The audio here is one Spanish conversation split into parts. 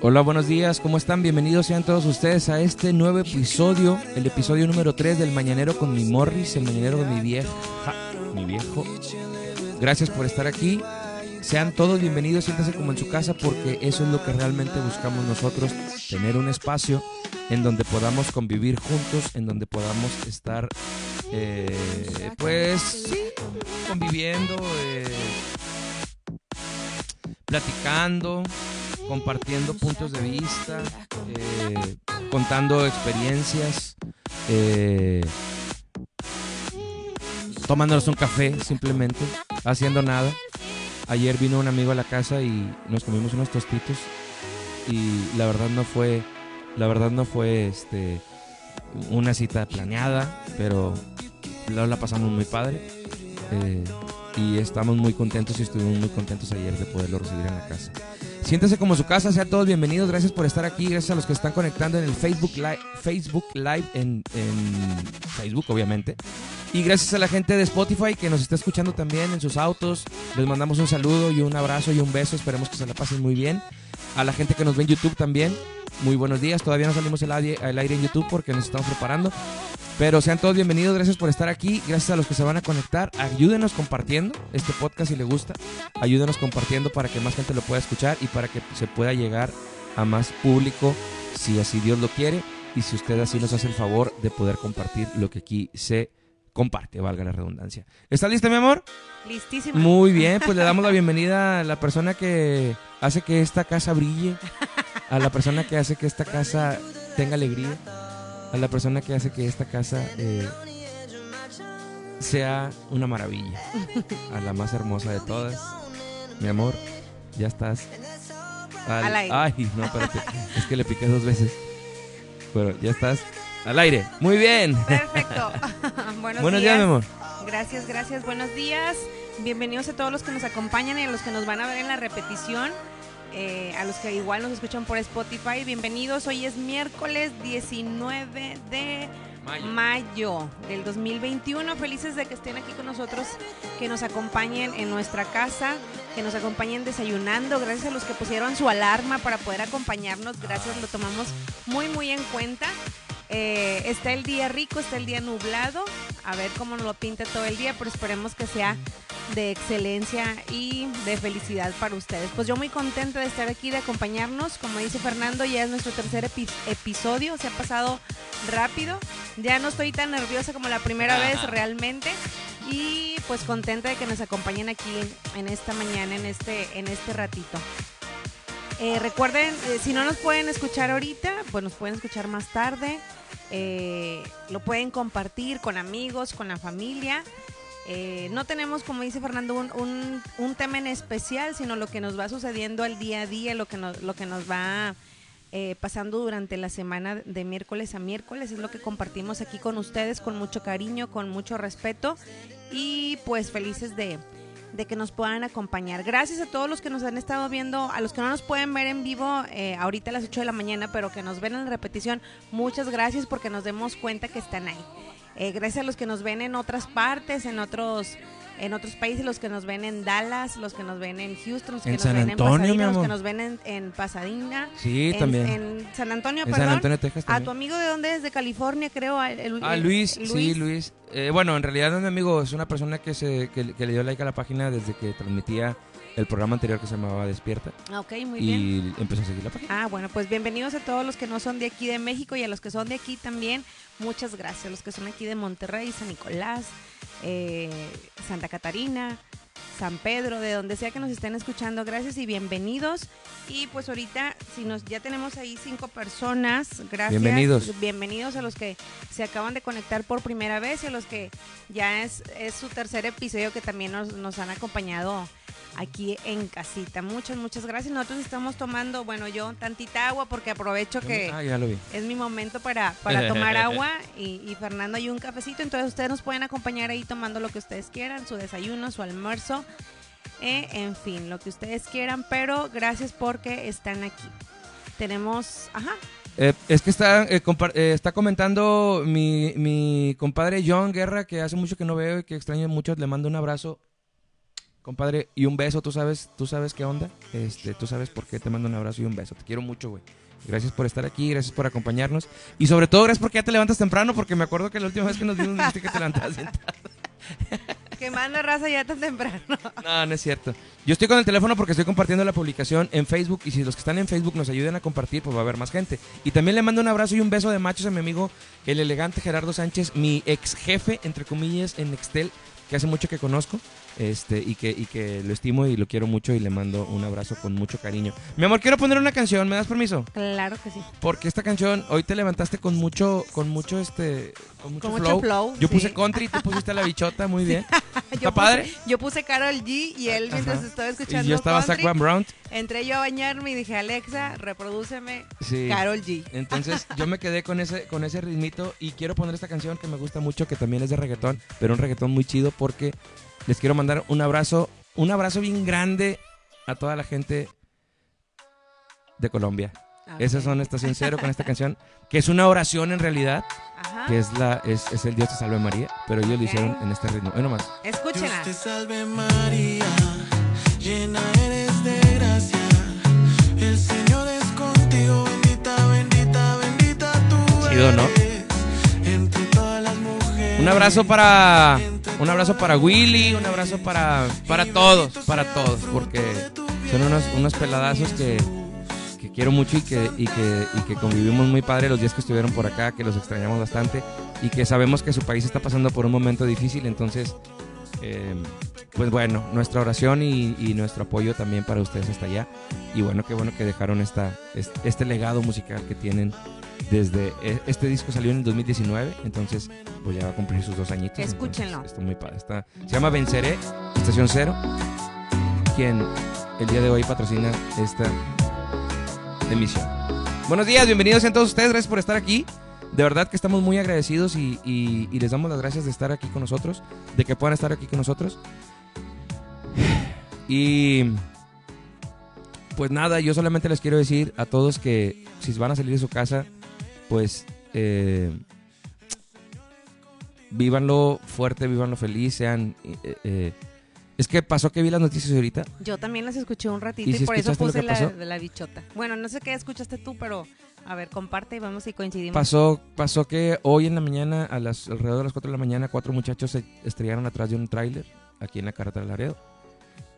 Hola, buenos días, ¿cómo están? Bienvenidos sean todos ustedes a este nuevo episodio, el episodio número 3 del Mañanero con mi Morris, el Mañanero con mi vieja, mi viejo. Gracias por estar aquí. Sean todos bienvenidos, siéntanse como en su casa porque eso es lo que realmente buscamos nosotros, tener un espacio en donde podamos convivir juntos, en donde podamos estar, eh, pues, conviviendo, eh, platicando, compartiendo puntos de vista, eh, contando experiencias, eh, tomándonos un café simplemente, haciendo nada. Ayer vino un amigo a la casa y nos comimos unos tostitos y la verdad no fue, la verdad no fue este una cita planeada, pero la, pasamos muy padre. Eh, y estamos muy contentos y estuvimos muy contentos ayer de poderlo recibir en la casa. Siéntese como su casa, sean todos bienvenidos, gracias por estar aquí, gracias a los que están conectando en el Facebook Live, Facebook Live en, en Facebook obviamente. Y gracias a la gente de Spotify que nos está escuchando también en sus autos. Les mandamos un saludo y un abrazo y un beso. Esperemos que se la pasen muy bien. A la gente que nos ve en YouTube también. Muy buenos días. Todavía no salimos al aire, al aire en YouTube porque nos estamos preparando. Pero sean todos bienvenidos. Gracias por estar aquí. Gracias a los que se van a conectar. Ayúdenos compartiendo este podcast si le gusta. Ayúdenos compartiendo para que más gente lo pueda escuchar y para que se pueda llegar a más público si así Dios lo quiere. Y si usted así nos hace el favor de poder compartir lo que aquí se comparte, valga la redundancia. ¿Estás lista, mi amor? Listísima. Muy bien, pues le damos la bienvenida a la persona que hace que esta casa brille, a la persona que hace que esta casa tenga alegría, a la persona que hace que esta casa eh, sea una maravilla, a la más hermosa de todas. Mi amor, ya estás. Al- Al aire. Ay, no, espérate, es que le piqué dos veces. Pero ya estás al aire. Muy bien. Perfecto. Buenos, Buenos días, mi amor. Gracias, gracias. Buenos días. Bienvenidos a todos los que nos acompañan y a los que nos van a ver en la repetición. Eh, a los que igual nos escuchan por Spotify. Bienvenidos. Hoy es miércoles 19 de Mayo. mayo del 2021. Felices de que estén aquí con nosotros, que nos acompañen en nuestra casa, que nos acompañen desayunando. Gracias a los que pusieron su alarma para poder acompañarnos. Gracias, lo tomamos muy, muy en cuenta. Eh, está el día rico, está el día nublado. A ver cómo nos lo pinta todo el día, pero esperemos que sea de excelencia y de felicidad para ustedes. Pues yo muy contenta de estar aquí, de acompañarnos. Como dice Fernando, ya es nuestro tercer epi- episodio. Se ha pasado rápido. Ya no estoy tan nerviosa como la primera vez realmente. Y pues contenta de que nos acompañen aquí en, en esta mañana, en este, en este ratito. Eh, recuerden, eh, si no nos pueden escuchar ahorita, pues nos pueden escuchar más tarde. Eh, lo pueden compartir con amigos, con la familia. No tenemos, como dice Fernando, un, un- un tema en especial, sino lo que nos va sucediendo al día a día, lo que nos, lo que nos va pasando durante la semana de miércoles a miércoles. Es lo que compartimos aquí con ustedes con mucho cariño, con mucho respeto y pues felices de, de que nos puedan acompañar. Gracias a todos los que nos han estado viendo, a los que no nos pueden ver en vivo eh, ahorita a las 8 de la mañana, pero que nos ven en la repetición, muchas gracias porque nos demos cuenta que están ahí. Eh, gracias a los que nos ven en otras partes, en otros en otros países, los que nos ven en Dallas, los que nos ven en Houston, los que En nos San ven Antonio, en Pasadena, los que nos ven en, en Pasadena, Sí, en, también. en San Antonio, En perdón. San Antonio, Texas A tu amigo de dónde es, de California, creo. el- el- Ah, Luis, sí, Luis. Eh, bueno, en realidad no es mi amigo, es una persona que, se, que, que le dio like a la página desde que transmitía el programa anterior que se llamaba Despierta. Ah, Ok, muy bien. y empezó a seguir la página. Ah, bueno, pues bienvenidos a todos los que no son de aquí de México y a los que son de aquí también. Muchas gracias. Los que son aquí de Monterrey, San Nicolás, eh, Santa Catarina, San Pedro, de donde sea que nos estén escuchando, gracias y bienvenidos. Y pues ahorita, si nos ya tenemos ahí cinco personas, gracias. Bienvenidos. Bienvenidos a los que se acaban de conectar por primera vez y a los que ya es, es su tercer episodio que también nos, nos han acompañado aquí en casita. Muchas, muchas gracias. Nosotros estamos tomando, bueno, yo tantita agua porque aprovecho que Ah, ya lo vi. es mi momento para, para tomar agua y, y Fernando hay un cafecito, entonces ustedes nos pueden acompañar ahí tomando lo que ustedes quieran, su desayuno, su almuerzo, eh, en fin, lo que ustedes quieran, pero gracias porque están aquí. Tenemos, ajá, Eh, es que está, eh, eh, está comentando mi, mi compadre John Guerra, que hace mucho que no veo y que extraño mucho. Le mando un abrazo compadre, y un beso, tú sabes, tú sabes qué onda, este, tú sabes por qué te mando un abrazo y un beso. Te quiero mucho, güey. Gracias por estar aquí, gracias por acompañarnos. Y sobre todo, gracias porque ya te levantas temprano, porque me acuerdo que la última vez que nos vimos dijiste que te levantabas bien tarde. Quemando raza ya tan temprano. No, no es cierto. Yo estoy con el teléfono porque estoy compartiendo la publicación en Facebook y si los que están en Facebook nos ayudan a compartir, pues va a haber más gente. Y también le mando un abrazo y un beso de machos a mi amigo, el elegante Gerardo Sánchez, mi ex jefe, entre comillas, en Nextel, que hace mucho que conozco este y que, y que lo estimo y lo quiero mucho y le mando un abrazo con mucho cariño. Mi amor, quiero poner una canción, ¿me das permiso? Claro que sí. Porque esta canción, hoy te levantaste con mucho, con mucho este, con mucho, Con flow. mucho flow, Yo sí. puse country, tú pusiste la bichota, muy bien. Yo ¿Está puse- padre? Yo puse Carol G y él mientras estaba Y escuchando yo estaba Zach Van Brown. entré yo a bañarme y dije, Alexa, reprodúceme Sí. Carol G. Entonces yo me quedé con ese, con ese ritmito y quiero poner esta canción que me gusta mucho, que también es de reggaetón, pero un reggaetón muy chido porque les quiero mandar un abrazo, un abrazo bien grande a toda la gente de Colombia. Esas son Estación Cero con esta canción, que es una oración en realidad, Ajá. que es la es, es el Dios te salve María, pero ellos lo hicieron en este ritmo. Hoy nomás. Escúchenla. Dios te salve María, llena eres de gracia. El Señor es contigo, bendita, bendita, bendita tú Chido, ¿no? Un abrazo para un abrazo para Willy, un abrazo para para todos, para todos, porque son unos unos peladazos que, que quiero mucho y que, y que y que convivimos muy padre los días que estuvieron por acá, que los extrañamos bastante y que sabemos que su país está pasando por un momento difícil, entonces eh, pues bueno, nuestra oración y, y nuestro apoyo también para ustedes hasta allá. Y bueno, qué bueno que dejaron esta, es- este legado musical que tienen desde... e- Este disco salió en el 2019, entonces pues ya va a cumplir sus dos añitos. Escúchenlo. Está muy padre. Está, se llama Venceré, Estación Cero, quien el día de hoy patrocina esta emisión. Buenos días, bienvenidos a todos ustedes, gracias por estar aquí. De verdad que estamos muy agradecidos y, y- y les damos las gracias de estar aquí con nosotros, de que puedan estar aquí con nosotros. Y pues nada, yo solamente les quiero decir a todos que si van a salir de su casa, pues eh, vívanlo fuerte, vívanlo feliz, sean... eh, eh, es que pasó que vi las noticias ahorita. Yo también las escuché un ratito ¿Y si por eso puse la la bichota. Bueno, no sé qué escuchaste tú, pero a ver, comparte y vamos y coincidimos. Pasó, pasó que hoy en la mañana, a las, alrededor de las 4 de la mañana, cuatro muchachos se estrellaron atrás de un tráiler aquí en la carretera de Laredo.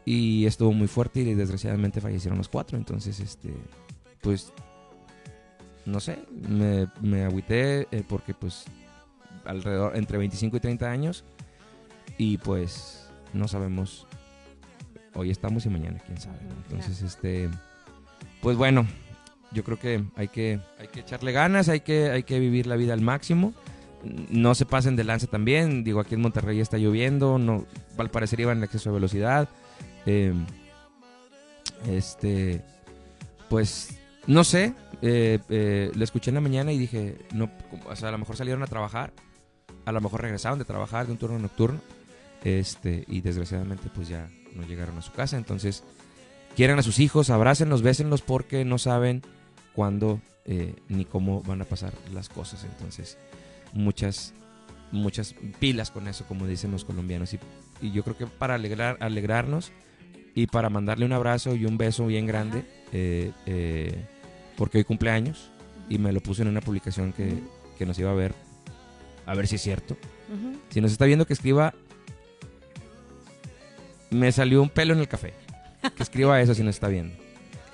Y estuvo muy fuerte y desgraciadamente fallecieron los cuatro. Entonces, este, pues, no sé, me, me agüité eh, porque pues alrededor, entre 25 y 30 años. Y pues, no sabemos, hoy estamos y mañana, quién sabe. ¿no? Entonces, este, pues bueno, yo creo que hay que, hay que echarle ganas, hay que, hay que vivir la vida al máximo. No se pasen de lance también. Digo, aquí en Monterrey está lloviendo, no, al parecer iban en exceso de velocidad. Eh, este, pues, no sé. eh, eh, lo escuché en la mañana y dije, no, o sea, a lo mejor salieron a trabajar, a lo mejor regresaron de trabajar de un turno nocturno, este, y desgraciadamente pues ya no llegaron a su casa. Entonces, quieran a sus hijos, abrácenlos, bésenlos porque no saben cuándo eh, ni cómo van a pasar las cosas. Entonces, muchas, muchas pilas con eso, como dicen los colombianos. Y, y yo creo que para alegrar, alegrarnos y para mandarle un abrazo y un beso bien grande, eh, eh, porque hoy cumpleaños y me lo puse en una publicación que, que nos iba a ver, a ver si es cierto. Si nos está viendo, que escriba. Me salió un pelo en el café. Que escriba eso si nos está viendo.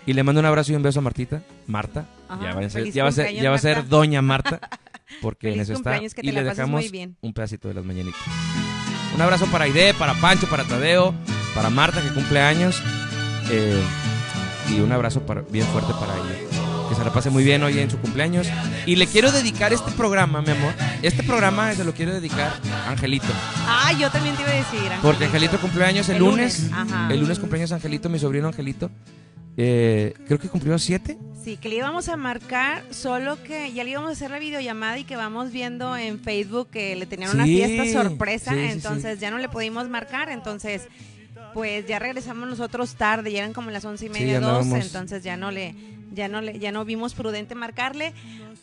Y le mando un abrazo y un beso a Martita. Marta. Ajá, ya, va a ser, ya, va a ser, ya va a ser. Doña Marta. Porque en Feliz eso está. que te y la le dejamos muy bien. un pedacito de las mañanitas. Un abrazo para Aide, para Pancho, para Tadeo, para Marta que cumple años. eh, y un abrazo para, bien fuerte para ella. Que se la pase muy bien hoy en su cumpleaños. Y le quiero dedicar este programa, mi amor. Este programa se lo quiero dedicar a Angelito. Ah, yo también te iba a decir. Porque Angelito cumpleaños el, El lunes. lunes. El lunes cumpleaños Angelito, mi sobrino Angelito. Eh, creo que cumplió siete. Sí, que le íbamos a marcar, solo que ya le íbamos a hacer la videollamada y que vamos viendo en Facebook que le tenían una fiesta sorpresa, sí, sí, entonces ya no le pudimos marcar, entonces pues ya regresamos nosotros tarde, ya eran como las once y media, andábamos. entonces ya no le, ya no le, ya no vimos prudente marcarle,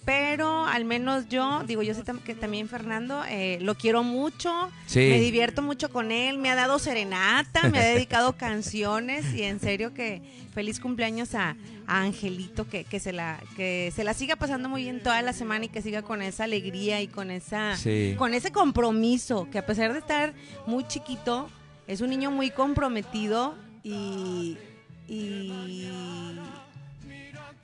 pero al menos yo, digo, yo sé que también Fernando, eh, lo quiero mucho, Sí. me divierto mucho con él, me ha dado serenata, me ha dedicado canciones y en serio que feliz cumpleaños a, a Angelito, que, que, se la, que se la siga pasando muy bien toda la semana y que siga con esa alegría y con esa Sí. con ese compromiso, que a pesar de estar muy chiquito, es un niño muy comprometido y, y,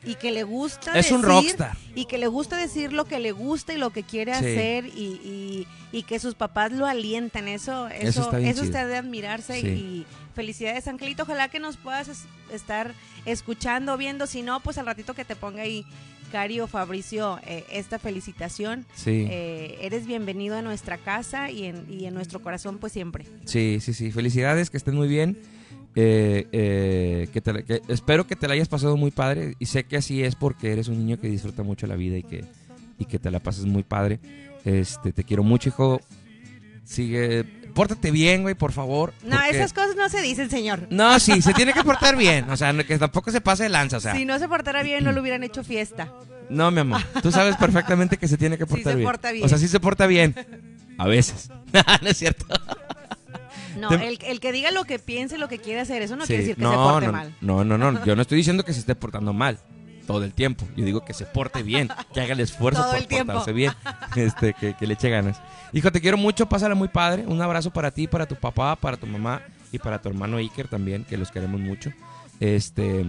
y que le gusta Es un decir- rockstar. y que le gusta decir lo que le gusta y lo que quiere Sí. hacer y, y- y que sus papás lo alientan. Eso, eso, Eso está eso está de admirarse Sí. y felicidades, Angelito. Ojalá que nos puedas es- estar escuchando, viendo. Si no, pues al ratito que te ponga ahí, Cari o Fabricio, eh, esta felicitación. Sí. Eh, eres bienvenido a nuestra casa y en, y en nuestro corazón, pues siempre. Sí, sí, sí. Felicidades, que estén muy bien. Eh, eh, que te que- espero que te la hayas pasado muy padre. Y sé que así es porque eres un niño que disfruta mucho la vida y que, y que te la pases muy padre. Este, te quiero mucho, hijo. Sigue. Pórtate bien, güey, por favor. No, porque- esas cosas no se dicen, señor. No, sí, se tiene que portar bien. O sea, no- que tampoco se pase de lanza. O sea, si no se portara bien, no le hubieran hecho fiesta. no, mi amor. Tú sabes perfectamente que se tiene que Sí portar se bien. porta bien. O sea, sí se porta bien. A veces. no es cierto. No, el, el que diga lo que piense, lo que quiere hacer, eso no Sí, quiere decir que no, se porte no, mal. No, no, no. Yo no estoy diciendo que se esté portando mal todo el tiempo. Yo digo que se porte bien, que haga el esfuerzo Todo por el portarse bien, este, que, que le eche ganas. Hijo, te quiero mucho, pásala muy padre. Un abrazo para ti, para tu papá, para tu mamá y para tu hermano Iker también, que los queremos mucho. Este,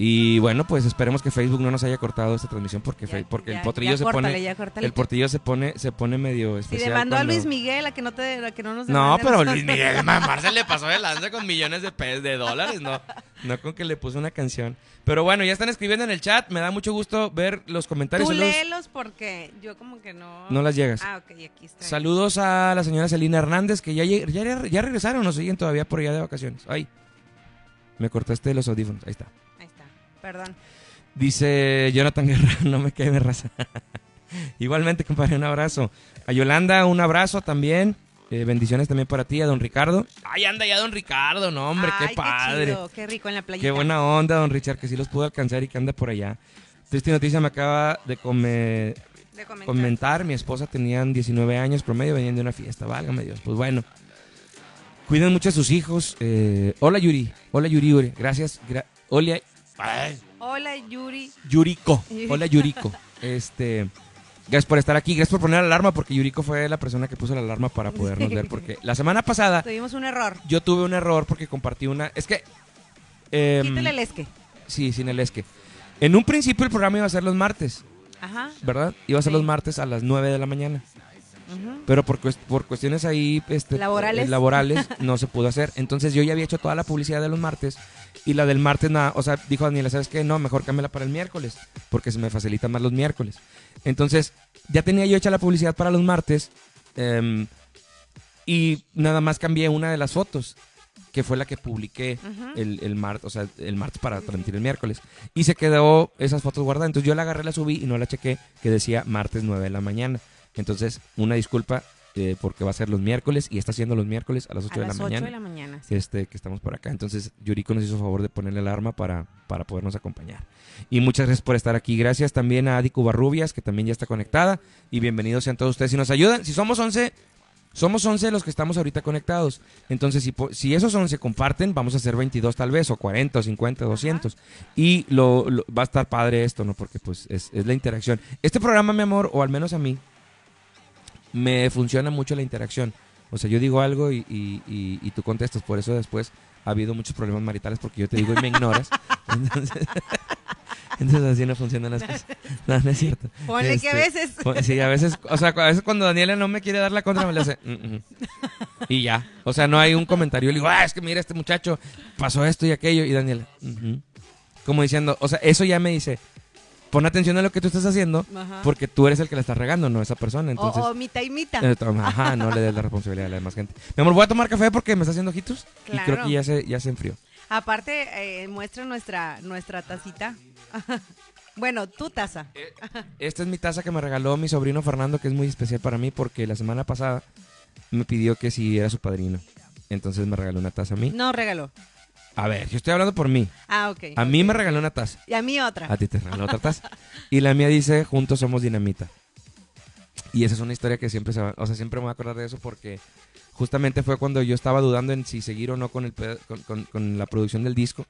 y bueno, pues esperemos que Facebook no nos haya cortado esta transmisión porque, Ya- Fe- porque ya- el potrillo se córtale, pone ya córtale. el portillo se pone se pone medio Si especial. demandó a cuando- Luis Miguel a que no, te, a que no nos no, a pero. Luis Miguel Marcel le pasó de lanza con millones de pesos, de dólares, no, no con que le puso una canción. Pero bueno, ya están escribiendo en el chat, me da mucho gusto ver los comentarios. Tú Saludos, léelos porque yo como que no... no las llegas. Ah, ok, aquí está. Saludos a la señora Celina Hernández, que ya, ya, ya regresaron, nos siguen todavía por allá de vacaciones. Ay, me cortaste los audífonos, ahí está. Perdón. Dice Jonathan Guerra, no me quede raza. Igualmente, compadre, un abrazo. A Yolanda, un abrazo también. Eh, bendiciones también para ti, a don Ricardo. Ay, anda ya don Ricardo, no, hombre, Ay, qué padre. Qué, chido, qué rico en la playita. buena onda, don Richard, que sí los pudo alcanzar y que anda por allá. Triste noticia me acaba de come- De comentar. comentar. Mi esposa tenían 19 años promedio, venían de una fiesta, válgame Dios. Pues bueno, cuiden mucho a sus hijos. Eh, hola Yuri, hola Yuri, Yuri. gracias. gra- hola, ay, Hola, Yuri. Yuriko. Hola Yuriko. Este, gracias por estar aquí, gracias por poner la alarma porque Yuriko fue la persona que puso la alarma para podernos ver porque la semana pasada Tuvimos un error. yo tuve un error porque compartí una, es que em, Quítale el esque. sí, sin el esque. En un principio el programa iba a ser los martes, Ajá. ¿verdad? Iba a ser Sí. los martes a las 9 de la mañana. Pero por, cuest- por cuestiones ahí este, Laborales. eh, laborales no se pudo hacer. Entonces yo ya había hecho toda la publicidad de los martes y la del martes, nada, o sea, dijo Daniela, ¿sabes qué? No, mejor cámbiala para el miércoles porque se me facilita más los miércoles. Entonces ya tenía yo hecha la publicidad para los martes em, y nada más cambié una de las fotos que fue la que publiqué el, el martes, o sea, el martes para transmitir el miércoles. Y se quedó esas fotos guardadas. Entonces yo la agarré, la subí y no la chequé, que decía martes 9 de la mañana. Entonces, una disculpa eh, porque va a ser los miércoles y está siendo los miércoles a las 8 A de la las 8 mañana. de la mañana. sí. Este, que estamos por acá. Entonces, Yuriko nos hizo favor de ponerle alarma para, para podernos acompañar. Y muchas gracias por estar aquí. Gracias también a Adi Cubarrubias, que también ya está conectada. Y bienvenidos sean todos ustedes. Si nos ayudan, si somos 11, somos 11 los que estamos ahorita conectados. Entonces, si, si esos 11 comparten, vamos a hacer 22 tal vez, o 40, o 50, o 200. Y lo, lo- va a estar padre esto, ¿no? Porque pues es, es la interacción. Este programa, mi amor, o al menos a mí, me funciona mucho la interacción. O sea, yo digo algo y, y- y- y tú contestas. Por eso después ha habido muchos problemas maritales porque yo te digo y me ignoras. Entonces, entonces así no funcionan las cosas. No, no es cierto. Ponle que a Este, veces. Sí, a veces, o sea, a veces cuando Daniela no me quiere dar la contra, me le hace. "Mm, mm". Y ya. O sea, no hay un comentario. Yo le digo, ah, es que mira, este muchacho pasó esto y aquello. Y Daniela, como diciendo, o sea, eso ya me dice, pon atención a lo que tú estás haciendo, Ajá. porque tú eres el que la está regando, no esa persona. Entonces, o, o mitad y mitad. eh, toma, ajá, no le des la responsabilidad a la demás gente. Mi amor, voy a tomar café porque me está haciendo ojitos. Y creo que ya se, ya se enfrió. Aparte, eh, muestra nuestra, nuestra tacita. bueno, tu taza. Esta es mi taza que me regaló mi sobrino Fernando, que es muy especial para mí porque la semana pasada me pidió que si era su padrino. Entonces me regaló una taza a mí. No regaló. A ver, yo estoy hablando por mí. Ah, ok. A mí me regaló una taza. Y a mí otra. A ti te regaló otra taza. Y la mía dice, juntos somos dinamita. Y esa es una historia que siempre se va, o sea, siempre me voy a acordar de eso porque justamente fue cuando yo estaba dudando en si seguir o no con, el, con, con- con la producción del disco.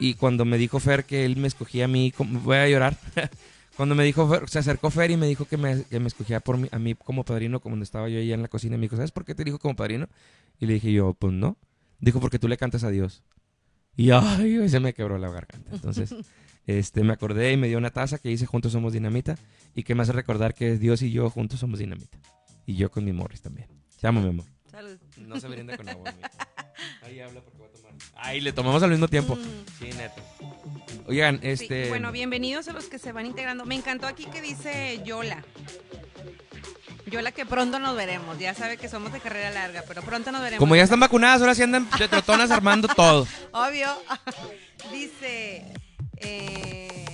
Y cuando me dijo Fer que él me escogía a mí, como- voy a llorar. cuando me dijo Fer, se acercó Fer y me dijo que me, que me escogía por mí, a mí como padrino, como cuando estaba yo ahí en la cocina. Y me dijo, ¿sabes por qué te dijo como padrino? Y le dije yo, pues no. Dijo, porque tú le cantas a Dios. Y ay, se me quebró la garganta. Entonces, este, me acordé y me dio una taza que dice Juntos somos dinamita y que me hace recordar que Dios y yo juntos somos dinamita. Y yo con mi Morris también. Te amo, mi amor. Salud. No se brinda con agua, mijo. Ahí habla porque va a tomar. Ay, le tomamos al mismo tiempo. Mm. Sí, neta. Oigan, Sí, este. Bueno, bienvenidos a los que se van integrando. Me encantó aquí que dice Yola. Yola que pronto nos veremos. Ya sabe que somos de carrera larga, pero pronto nos veremos. Como ya están vacunadas, ahora sí andan de trotonas armando todo. Obvio. dice. eh,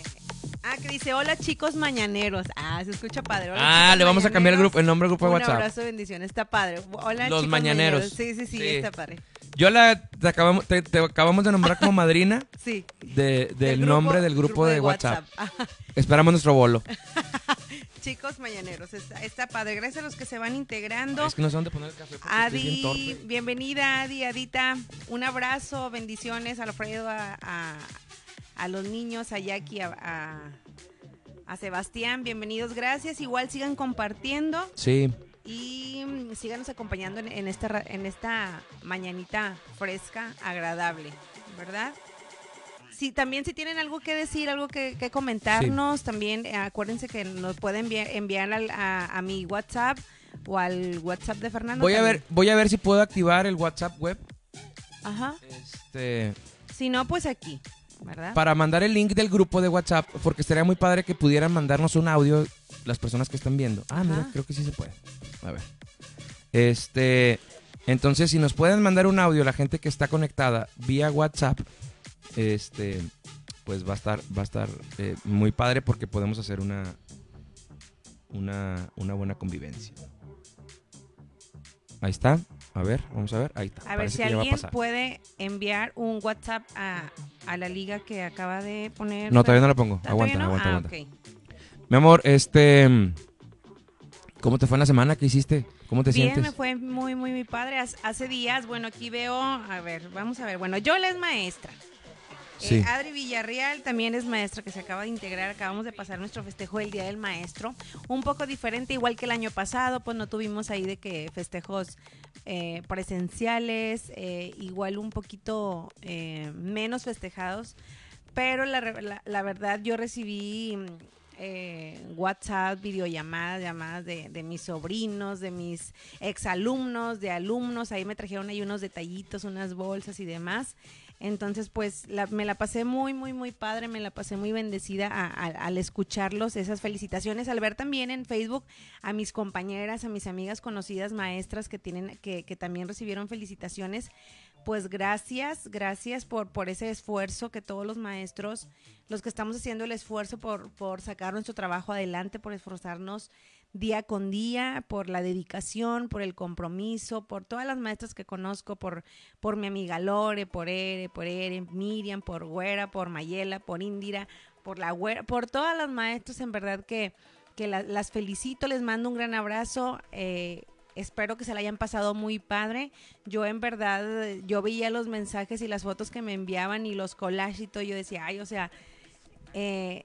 ah, que dice: Hola chicos mañaneros. Ah, se escucha padre. Hola, Ah, le vamos a cambiar el grupo, el nombre del grupo de Un WhatsApp. abrazo, bendiciones. Está padre. Hola, Los chicos mañaneros. Sí, sí, sí, Sí. está padre. Yo la te acabamos, te, te acabamos de nombrar como madrina Sí. de- del grupo- nombre del grupo, de, WhatsApp. Esperamos nuestro bolo. Chicos mañaneros, está, está padre. Gracias a los que se van integrando. Es que no sé dónde poner el café bien Adi, bienvenida, Adi, Adita. Un abrazo, bendiciones, Alfredo, a, a, a los niños, a Jackie, a, a, a Sebastián. Bienvenidos, gracias. Igual sigan compartiendo Sí. Y mm, síganos acompañando en, en esta, en esta mañanita fresca, agradable, ¿verdad? Sí, también si tienen algo que decir, algo que, que comentarnos, también eh, acuérdense que nos pueden enviar, enviar al- a, a mi WhatsApp o al WhatsApp de Fernando. Voy a ver, voy a ver si puedo activar el WhatsApp web. Ajá. Este, Si no, pues aquí, ¿verdad? para mandar el link del grupo de WhatsApp, porque estaría muy padre que pudieran mandarnos un audio las personas que están viendo. Ah, mira, creo que sí se puede. A ver. Este, entonces si nos pueden mandar un audio la gente que está conectada vía WhatsApp, este, pues va a estar, va a estar eh, muy padre porque podemos hacer una, una, una buena convivencia. Ahí está. A ver, vamos a ver. Ahí está. a ver Parece si alguien puede enviar un WhatsApp a, a la liga que acaba de poner. No, todavía no la pongo. ¿Ah, Aguanta, no? aguanta, Ah, aguanta. Mi amor, este. ¿Cómo te fue en la semana? ¿Qué hiciste? ¿Cómo te Bien, sientes? me fue muy, muy, muy padre. Hace- días, bueno, aquí veo, a ver, vamos a ver. Bueno, Yola es maestra. Eh, Sí. Adri Villarreal también es maestra que se acaba de integrar. Acabamos de pasar nuestro festejo del Día del Maestro. Un poco diferente, igual que el año pasado, pues no tuvimos ahí de que festejos eh, presenciales, eh, igual un poquito menos festejados. Pero la, la- la verdad yo recibí eh, WhatsApp, videollamadas, llamadas de, de mis sobrinos, de mis exalumnos, de alumnos. Ahí me trajeron ahí unos detallitos, unas bolsas y demás. Entonces, pues la- me la pasé muy, muy, muy padre, me la pasé muy bendecida al escucharlos, esas felicitaciones, al ver también en Facebook a mis compañeras, a mis amigas conocidas maestras que tienen, que, también recibieron felicitaciones. Pues gracias, gracias por, por ese esfuerzo que todos los maestros, los que estamos haciendo el esfuerzo por, por sacar nuestro trabajo adelante, por esforzarnos día con día, por la dedicación, por el compromiso, por todas las maestras que conozco, por, por mi amiga Lore, por Ere, por Ere, Miriam, por Güera, por Mayela, por Indira, por la Güera, por todas las maestras, en verdad que, que la- las felicito, les mando un gran abrazo. eh, Espero que se la hayan pasado muy padre. Yo en verdad, yo veía los mensajes y las fotos que me enviaban y los collages y todo. Yo decía, ay, o sea, eh,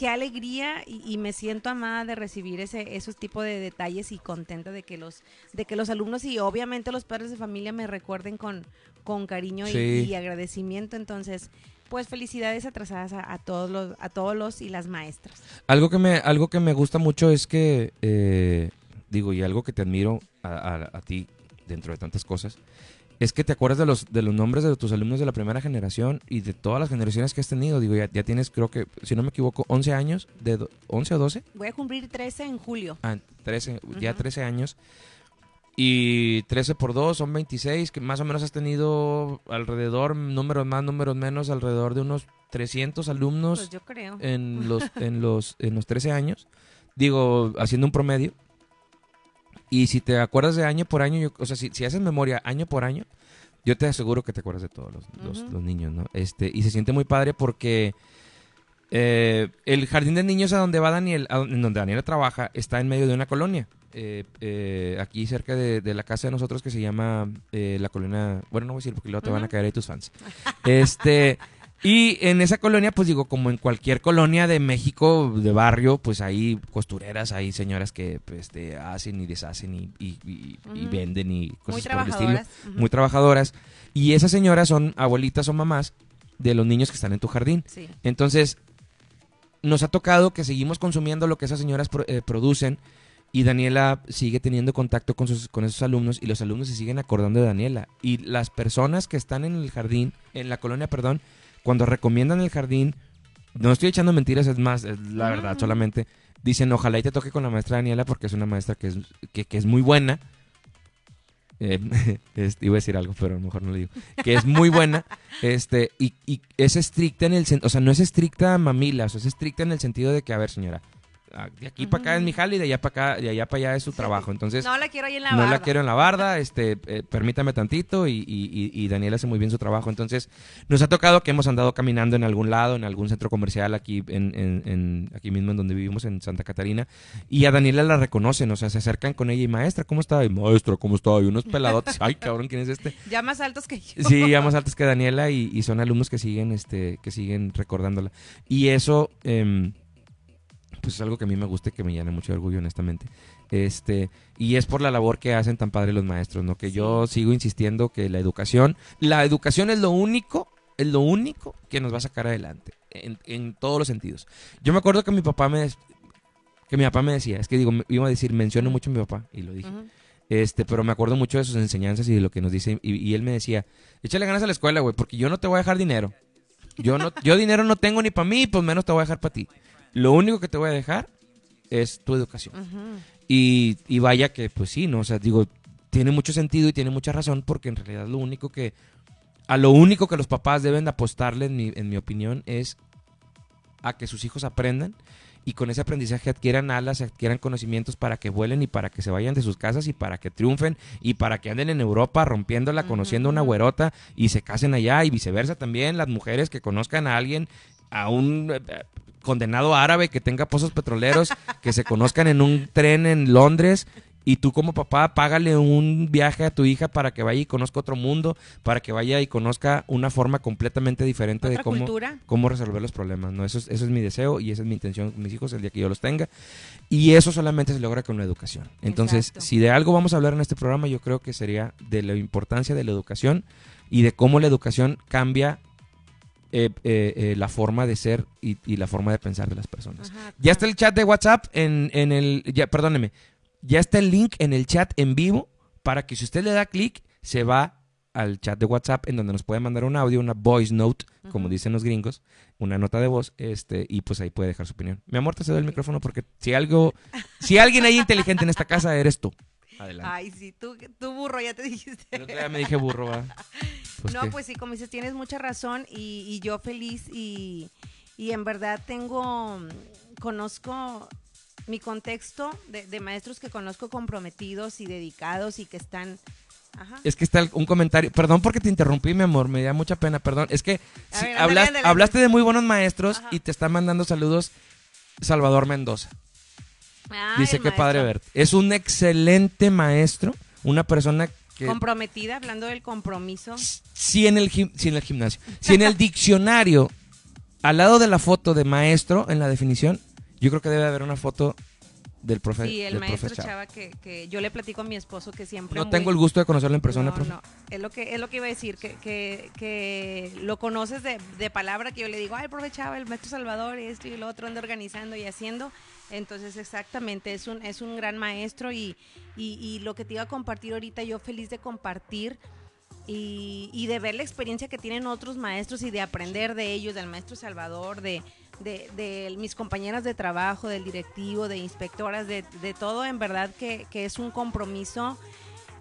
qué alegría y, y me siento amada de recibir ese esos tipos de detalles y contenta de que los de que los alumnos y obviamente los padres de familia me recuerden con, con cariño y- agradecimiento. Entonces pues felicidades atrasadas a, a todos los a todos los y las maestras. Algo que me, algo que me gusta mucho es que, eh, digo, y algo que te admiro a, a- a ti dentro de tantas cosas, es que te acuerdas de los, de los nombres de tus alumnos de la primera generación y de todas las generaciones que has tenido. Digo, ya, ya tienes, creo que, si no me equivoco, 11 años, de do- 11 o 12. voy a cumplir 13 en julio Ah, 13, ya Ujú. 13 años. Y 13 por 2 son 26, que más o menos has tenido alrededor, números más, números menos, alrededor de unos 300 alumnos pues yo creo en los, en los, en los 13 años. Digo, haciendo un promedio. Y si te acuerdas de año por año, yo- o sea, si, si haces memoria año por año, Yo te aseguro que te acuerdas de todos los, los- los niños, ¿no? Este, y se siente muy padre porque eh, el jardín de niños a donde va Daniel, a donde, en donde Daniela trabaja, está en medio de una colonia. Eh, eh, aquí cerca de, de la casa de nosotros que se llama la colonia. Bueno, no voy a decir porque luego te van a caer ahí tus fans. Este. Y en esa colonia, pues digo, como en cualquier colonia de México, de barrio, pues hay costureras, hay señoras que pues, este, hacen y deshacen y, y- y- y Ujú. venden y cosas Muy por el estilo trabajadoras. Ujú. muy trabajadoras. Y esas señoras son abuelitas o mamás de los niños que están en tu jardín. Sí. Entonces, nos ha tocado que seguimos consumiendo lo que esas señoras pro- eh, producen y Daniela sigue teniendo contacto con, sus, con esos alumnos y los alumnos se siguen acordando de Daniela. Y las personas que están en el jardín, en la colonia, perdón, cuando recomiendan el jardín, no estoy echando mentiras, es más, es la No, verdad, solamente dicen, ojalá y te toque con la maestra Daniela porque es una maestra que es, que, que es muy buena. Eh, este, iba a decir algo, pero a lo mejor no lo digo. Que es muy buena. este y, y es estricta en el sentido, o sea, no es estricta mamila, o sea, es estricta en el sentido de que, a ver, señora, ah, de aquí para acá es mi jale y de allá para acá, de allá para allá es su trabajo. Entonces, No la quiero ahí en la no la barda. quiero en la barda, este, eh, permítame tantito y, y, y- Daniel hace muy bien su trabajo. Entonces, nos ha tocado que hemos andado caminando en algún lado, en algún centro comercial aquí, en, en- en- aquí mismo en donde vivimos, en Santa Catarina, y a Daniela la reconocen, o sea, se acercan con ella y maestra, ¿cómo está? Y maestra, ¿cómo está? Y unos peladotes, ay, cabrón, ¿quién es este? Ya más altos que yo. Sí, ya más altos que Daniela y, y son alumnos que siguen, este, que siguen recordándola. Y eso, em, pues es algo que a mí me gusta y que me llena mucho de orgullo, honestamente. Este, y es por la labor que hacen tan padre los maestros, ¿no? Que yo sigo insistiendo que la educación, la educación es lo único, es lo único que nos va a sacar adelante, en, en todos los sentidos. Yo me acuerdo que mi papá me, que mi papá me decía, es que digo, iba a decir, menciono mucho a mi papá, y lo dije. Este, pero me acuerdo mucho de sus enseñanzas y de lo que nos dice. Y, y él me decía, échale ganas a la escuela, güey, porque yo no te voy a dejar dinero. Yo no, yo dinero no tengo ni para mí, pues menos te voy a dejar para ti. Lo único que te voy a dejar es tu educación. Y, y vaya que, pues sí, ¿no? O sea, digo, tiene mucho sentido y tiene mucha razón, porque en realidad lo único que, a lo único que los papás deben de apostarle, en mi, en mi opinión, es a que sus hijos aprendan y con ese aprendizaje adquieran alas, adquieran conocimientos para que vuelen y para que se vayan de sus casas y para que triunfen y para que anden en Europa rompiéndola, conociendo a una güerota y se casen allá y viceversa también las mujeres que conozcan a alguien, a un eh, condenado árabe que tenga pozos petroleros, que se conozcan en un tren en Londres y tú como papá págale un viaje a tu hija para que vaya y conozca otro mundo, para que vaya y conozca una forma completamente diferente de cómo cultura. cómo resolver los problemas, ¿no? Eso es, eso es mi deseo y esa es mi intención con mis hijos el día que yo los tenga. Y eso solamente se logra con la educación. Entonces, Exacto. si de algo vamos a hablar en este programa, yo creo que sería de la importancia de la educación y de cómo la educación cambia eh, eh, eh, la forma de ser y, y la forma de pensar de las personas. Ajá. Ya está el chat de WhatsApp en, en el... Ya, perdóneme. Ya está el link en el chat en vivo para que si usted le da clic, se va al chat de WhatsApp en donde nos puede mandar un audio, una voice note, como dicen los gringos, una nota de voz, este, y pues ahí puede dejar su opinión. Mi amor, te cedo el micrófono porque si algo, si alguien hay inteligente en esta casa, eres tú. Adelante. Ay, sí, tú, tú burro, ya te dijiste. Día me dije burro, ¿va? Pues no, qué. pues sí, como dices, tienes mucha razón y, y yo feliz y, y en verdad tengo, conozco mi contexto de, de maestros que conozco comprometidos y dedicados y que están... Ajá. Es que está un comentario. Perdón porque te interrumpí, mi amor. Me da mucha pena, perdón. Es que ver, hablas- hablaste de muy buenos maestros Ajá. y te está mandando saludos Salvador Mendoza. Dice que padre verte. Es un excelente maestro, una persona que Comprometida, hablando del compromiso. si en el si en el gimnasio, si en el diccionario al lado de la foto de maestro en la definición, yo creo que debe haber una foto del profe. Sí, el maestro Chava. Chava que, que yo le platico a mi esposo que siempre... No muy- tengo el gusto de conocerlo en persona, no, profe. no, es lo que es lo que iba a decir, que, que, que lo conoces de, de palabra, que yo le digo, ay, el profe Chava, el maestro Salvador, y esto y lo otro, anda organizando y haciendo. Entonces, exactamente, es un, es un gran maestro y, y, lo que te iba a compartir ahorita, yo feliz de compartir y, y de ver la experiencia que tienen otros maestros y de aprender de ellos, del maestro Salvador, de, de, de mis compañeras de trabajo, del directivo, de inspectoras, de, de todo, en verdad que, que es un compromiso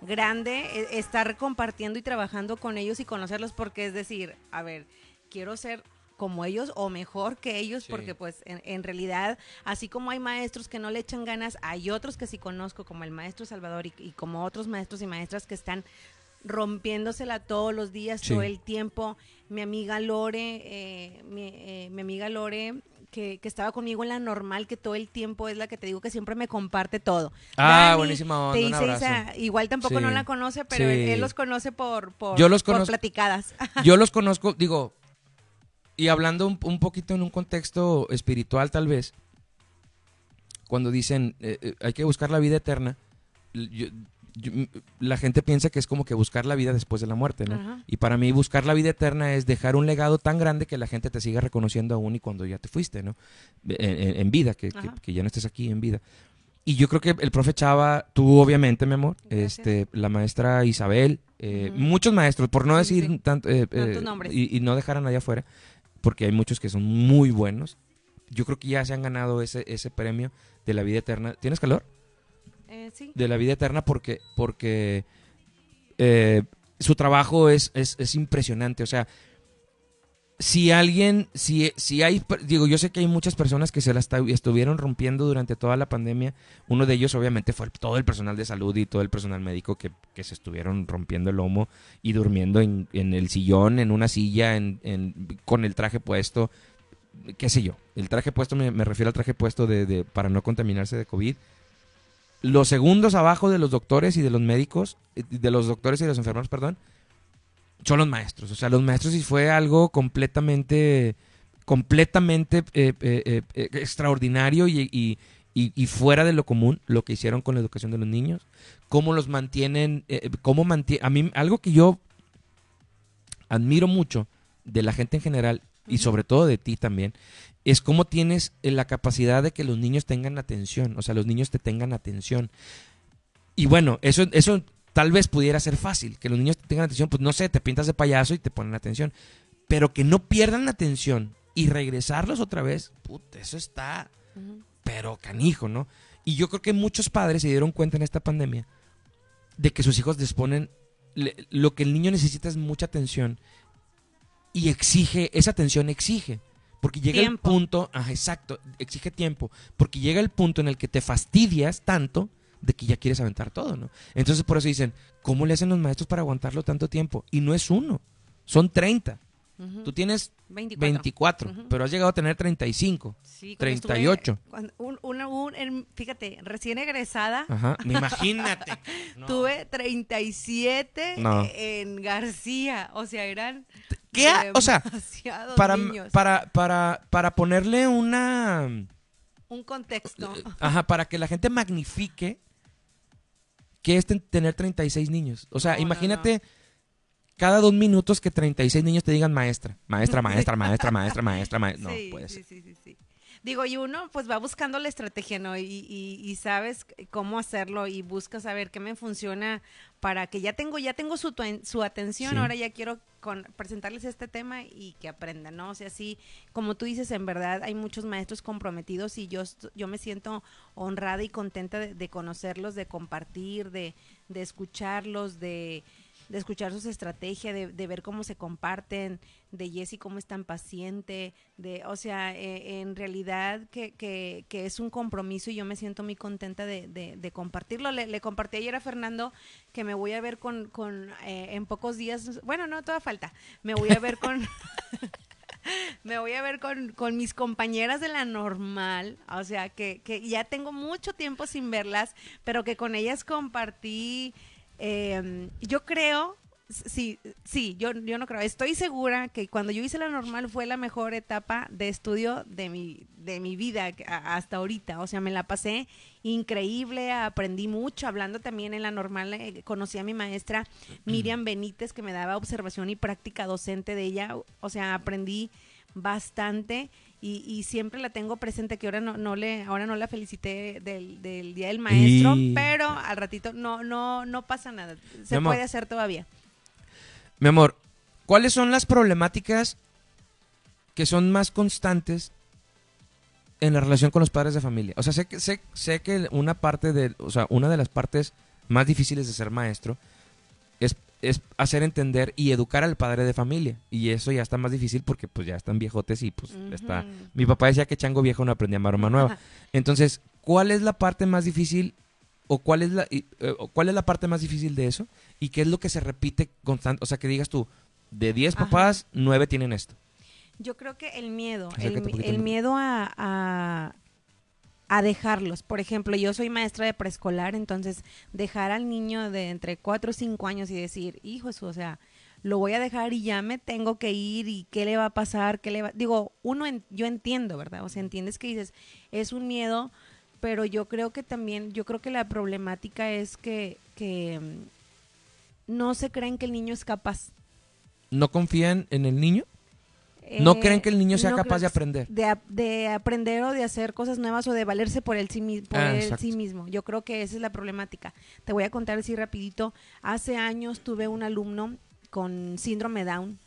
grande eh, estar compartiendo y trabajando con ellos y conocerlos porque es decir, a ver, quiero ser como ellos o mejor que ellos Sí. porque pues en, en realidad así como hay maestros que no le echan ganas, hay otros que sí conozco como el maestro Salvador y, y como otros maestros y maestras que están rompiéndosela todos los días, Sí. todo el tiempo. Mi amiga Lore, eh, mi, eh, mi amiga Lore, que, que estaba conmigo en la normal, que todo el tiempo es la que te digo que siempre me comparte todo. Ah, buenísima onda, te dice igual tampoco Sí. no la conoce, pero Sí. él, él los conoce por, por, Yo los por platicadas. Yo los conozco, digo, y hablando un, un poquito en un contexto espiritual tal vez, cuando dicen eh, eh, hay que buscar la vida eterna, yo- la gente piensa que es como que buscar la vida después de la muerte, ¿no? Ajá. Y para mí buscar la vida eterna es dejar un legado tan grande que la gente te siga reconociendo aún y cuando ya te fuiste, ¿no? En, en- vida, que, que- ya no estés aquí en vida. Y yo creo que el profe Chava, tú obviamente, mi amor, Gracias. este, la maestra Isabel, eh, Ujú. muchos maestros, por no Sí, decir sí. tanto, eh, Tantos nombres. y, y no dejar a nadie afuera, porque hay muchos que son muy buenos. Yo creo que ya se han ganado ese, ese premio de la vida eterna. ¿Tienes calor? Eh, sí. de la vida eterna porque, porque eh, su trabajo es, es, es impresionante. O sea, si alguien, si, si hay, digo, yo sé que hay muchas personas que se la estuvieron rompiendo durante toda la pandemia. Uno de ellos obviamente fue todo el personal de salud y todo el personal médico que, que se estuvieron rompiendo el lomo y durmiendo en, en el sillón, en una silla, en, en- con el traje puesto, qué sé yo. El traje puesto, me, me refiero al traje puesto de, de- para no contaminarse de COVID los segundos abajo de los doctores y de los médicos, eh, de los doctores y de los enfermeros, perdón, son los maestros. O sea, los maestros sí fue algo completamente, completamente eh, eh, eh, extraordinario y, y- y- y fuera de lo común lo que hicieron con la educación de los niños. Cómo los mantienen, cómo mantienen, a mí algo que yo admiro mucho de la gente en general y sobre todo de ti también, es cómo tienes la capacidad de que los niños tengan atención, o sea, los niños te tengan atención. Y bueno, eso, eso tal vez pudiera ser fácil, que los niños te tengan atención, pues no sé, te pintas de payaso y te ponen atención, pero que no pierdan la atención y regresarlos otra vez, puta, eso está, pero canijo, ¿no? Y yo creo que muchos padres se dieron cuenta en esta pandemia de que sus hijos les ponen, le- lo que el niño necesita es mucha atención y exige, esa atención exige, porque llega Tiempo. el punto, ajá, exacto, exige tiempo, porque llega el punto en el que te fastidias tanto de que ya quieres aventar todo, ¿no? Entonces por eso dicen, ¿cómo le hacen los maestros para aguantarlo tanto tiempo? Y no es uno, son 30. Ujú. Tú tienes 24. 24, Ujú. pero has llegado a tener 35. Sí, cuando estuve- 38. cuando un- un- en- fíjate, recién egresada, Ajá, imagínate. No. tuve 37 No. en García. O sea, eran. ¿Qué o sea, para, niños. para, para, para ponerle una... Un contexto. Ajá, para que la gente magnifique que es ten- tener 36 niños. O sea, No, no, imagínate cada dos minutos que 36 niños te digan maestra, maestra, maestra, maestra, maestra, maestra, maestra. No, sí, puede sí, ser. sí, sí, sí. Digo, y uno pues va buscando la estrategia, ¿no? Y, y- y sabes cómo hacerlo y busca saber qué me funciona para que ya tengo, ya tengo su, su atención, Sí. ahora ya quiero con- presentarles este tema y que aprendan, ¿no? O sea, sí, como tú dices, en verdad hay muchos maestros comprometidos y yo, yo me siento honrada y contenta de, de conocerlos, de compartir, de, de escucharlos, de, de escuchar sus estrategias, de, de ver cómo se comparten, de Jessy cómo es tan paciente, de, o sea, eh, en realidad que, que, que es un compromiso y yo me siento muy contenta de, de, de compartirlo. Le, le compartí ayer a Fernando que me voy a ver con, con eh, en pocos días, bueno, no, toda falta, me voy a ver con... Me voy a ver con, con mis compañeras de la normal, o sea, que, que ya tengo mucho tiempo sin verlas, pero que con ellas compartí, eh, yo creo, sí, sí, yo, yo no creo, estoy segura que cuando yo hice la normal fue la mejor etapa de estudio de mi, de mi vida hasta ahorita, o sea, me la pasé increíble, aprendí mucho, hablando también en la normal, eh, conocí a mi maestra Miriam Benítez que me daba observación y práctica docente de ella, o sea, aprendí bastante y, y siempre la tengo presente que ahora no, no le ahora no la felicité del, del día del maestro Y- pero al ratito no no no pasa nada Mi se amor. puede hacer todavía Mi amor, ¿cuáles son las problemáticas que son más constantes en la relación con los padres de familia? O sea, sé que, sé, sé que una parte de, o sea, una de las partes más difíciles de ser maestro es, hacer entender y educar al padre de familia. Y eso ya está más difícil porque pues ya están viejotes y pues está... Mi papá decía que chango viejo no aprendía maroma nueva. Entonces, ¿cuál es la parte más difícil o cuál es la y, eh, cuál es la parte más difícil de eso y qué es lo que se repite constante, o sea, que digas tú, de 10 Ajá. papás, 9 tienen esto. Yo creo que el miedo, Acércate el, miedo a, a, a dejarlos. Por ejemplo, yo soy maestra de preescolar, entonces dejar al niño de entre 4 o 5 años y decir, hijo, o sea, lo voy a dejar y ya me tengo que ir y qué le va a pasar, qué le va... Digo, uno, en- yo entiendo, ¿verdad? O sea, entiendes que dices, es un miedo, pero yo creo que también, yo creo que la problemática es que, que mm, no se creen que el niño es capaz. ¿No confían en el niño? ¿No Eh, creen que el niño sea no capaz de aprender? De, ap- de aprender o de hacer cosas nuevas o de valerse por él sí, mi- por Ah, él sí mismo. Yo creo que esa es la problemática. Te voy a contar así rapidito. Hace años tuve un alumno con síndrome Down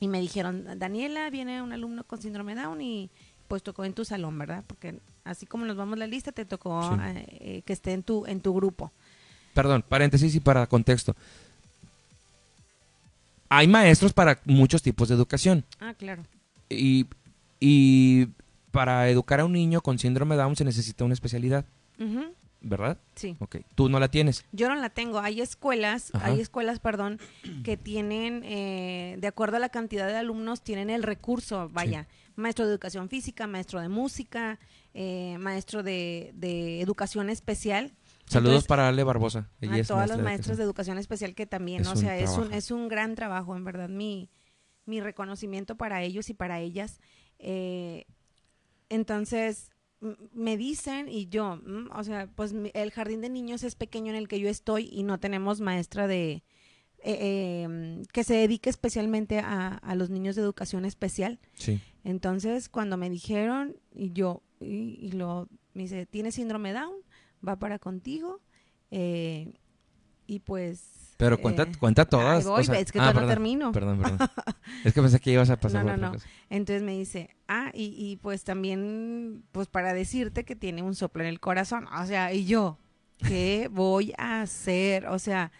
y me dijeron, Daniela, viene un alumno con síndrome Down y pues tocó en tu salón, ¿verdad? Porque así como nos vamos la lista, te tocó Sí. eh, eh, que esté en tu, en tu grupo. Perdón, paréntesis y para contexto. Hay maestros para muchos tipos de educación. Ah, claro. Y, y para educar a un niño con síndrome Down se necesita una especialidad, Ujú, ¿verdad? Sí. Ok, tú no la tienes. Yo no la tengo. Hay escuelas, Ajá. hay escuelas, perdón, que tienen, eh, de acuerdo a la cantidad de alumnos, tienen el recurso, vaya, maestro de educación física, maestro de música, eh, maestro de, de educación especial. Saludos Entonces, para Ale Barbosa. Ella a es todos maestra los de educación. especial que también, Es o un sea, es un, es un gran trabajo, en verdad, mi, mi reconocimiento para ellos y para ellas. Eh, entonces, me dicen y yo, mm, o sea, pues mi- el jardín de niños es pequeño en el que yo estoy y no tenemos maestra de... eh, eh, que se dedique especialmente a, a los niños de educación especial. Sí. Entonces, cuando me dijeron, y yo, y, y lo, me dice, ¿tienes síndrome Down? Va para contigo. eh, y pues... Pero cuenta, eh, cuenta todas. voy, o sea- es que ah, todavía no termino. Perdón, perdón. es que pensé que ibas a pasar No, no, no. cosa. Entonces me dice, ah, y, y pues también, pues para decirte que tiene un soplo en el corazón. O sea, y yo, ¿qué voy a hacer? O sea,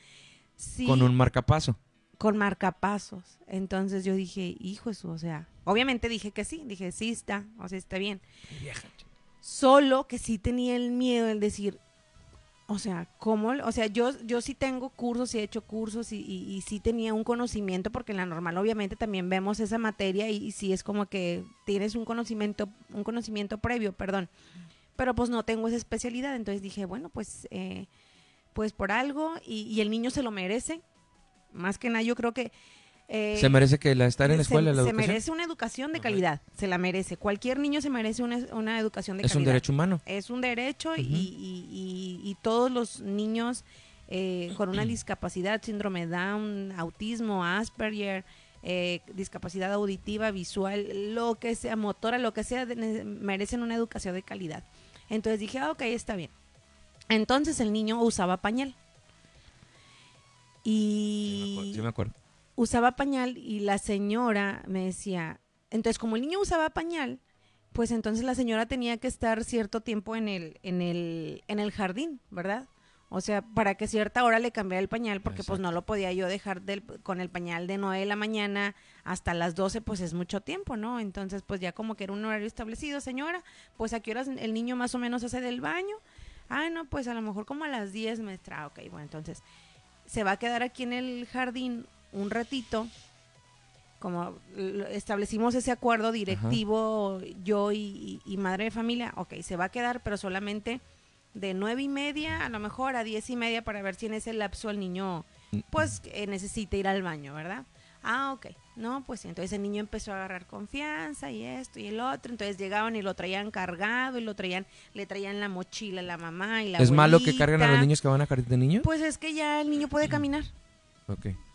sí. Con un marcapaso. con marcapasos. Entonces yo dije, hijo eso, o sea, obviamente dije que sí, dije, sí está, o sea, está bien. Solo que sí tenía el miedo el decir, o sea, ¿cómo? O sea, yo, yo sí tengo cursos, sí he hecho cursos y, sí tenía un conocimiento, porque en la normal obviamente también vemos esa materia y, sí es como que tienes un conocimiento, un conocimiento previo, perdón. Pero pues no tengo esa especialidad, entonces dije, bueno, pues, eh, pues por algo, y el niño se lo merece. Más que nada, yo creo que... eh, se merece que la estar en la se- escuela, la se educación. merece una educación de calidad, se la merece. Cualquier niño se merece una, una educación de Es un calidad. derecho humano. Es un derecho y, y- y- y todos los niños eh, con una discapacidad, síndrome Down, autismo, Asperger, eh, discapacidad auditiva, visual, lo que sea, motora, lo que sea, de- merecen una educación de calidad. Entonces dije, ah, ok, está bien. Entonces el niño usaba pañal. Y Sí me acuerdo. Usaba pañal y la señora me decía, entonces como el niño usaba pañal, pues entonces la señora tenía que estar cierto tiempo en el, en el, en el jardín, ¿verdad? O sea, para que cierta hora le cambiara el pañal, porque pues no lo podía yo dejar del- con el pañal de 9 de la mañana hasta las 12, pues es mucho tiempo, ¿no? Entonces, pues ya como que era un horario establecido, señora, pues a qué horas el niño más o menos hace del baño. Ah, no, pues a lo mejor como a las 10, maestra. Ah, Ok, bueno, entonces se va a quedar aquí en el jardín un ratito, como lo- establecimos ese acuerdo directivo, yo y, madre de familia, ok, se va a quedar, pero solamente de nueve y media, a lo mejor a diez y media, para ver si en ese lapso el niño, pues, eh, necesita ir al baño, ¿verdad? Ah, ok. No, pues entonces el niño empezó a agarrar confianza y esto y el otro. Entonces llegaban y lo traían cargado y lo traían, le traían la mochila a la mamá y la ¿Es malo que carguen a los niños que van a jardín de niños? Pues es que ya el niño puede caminar.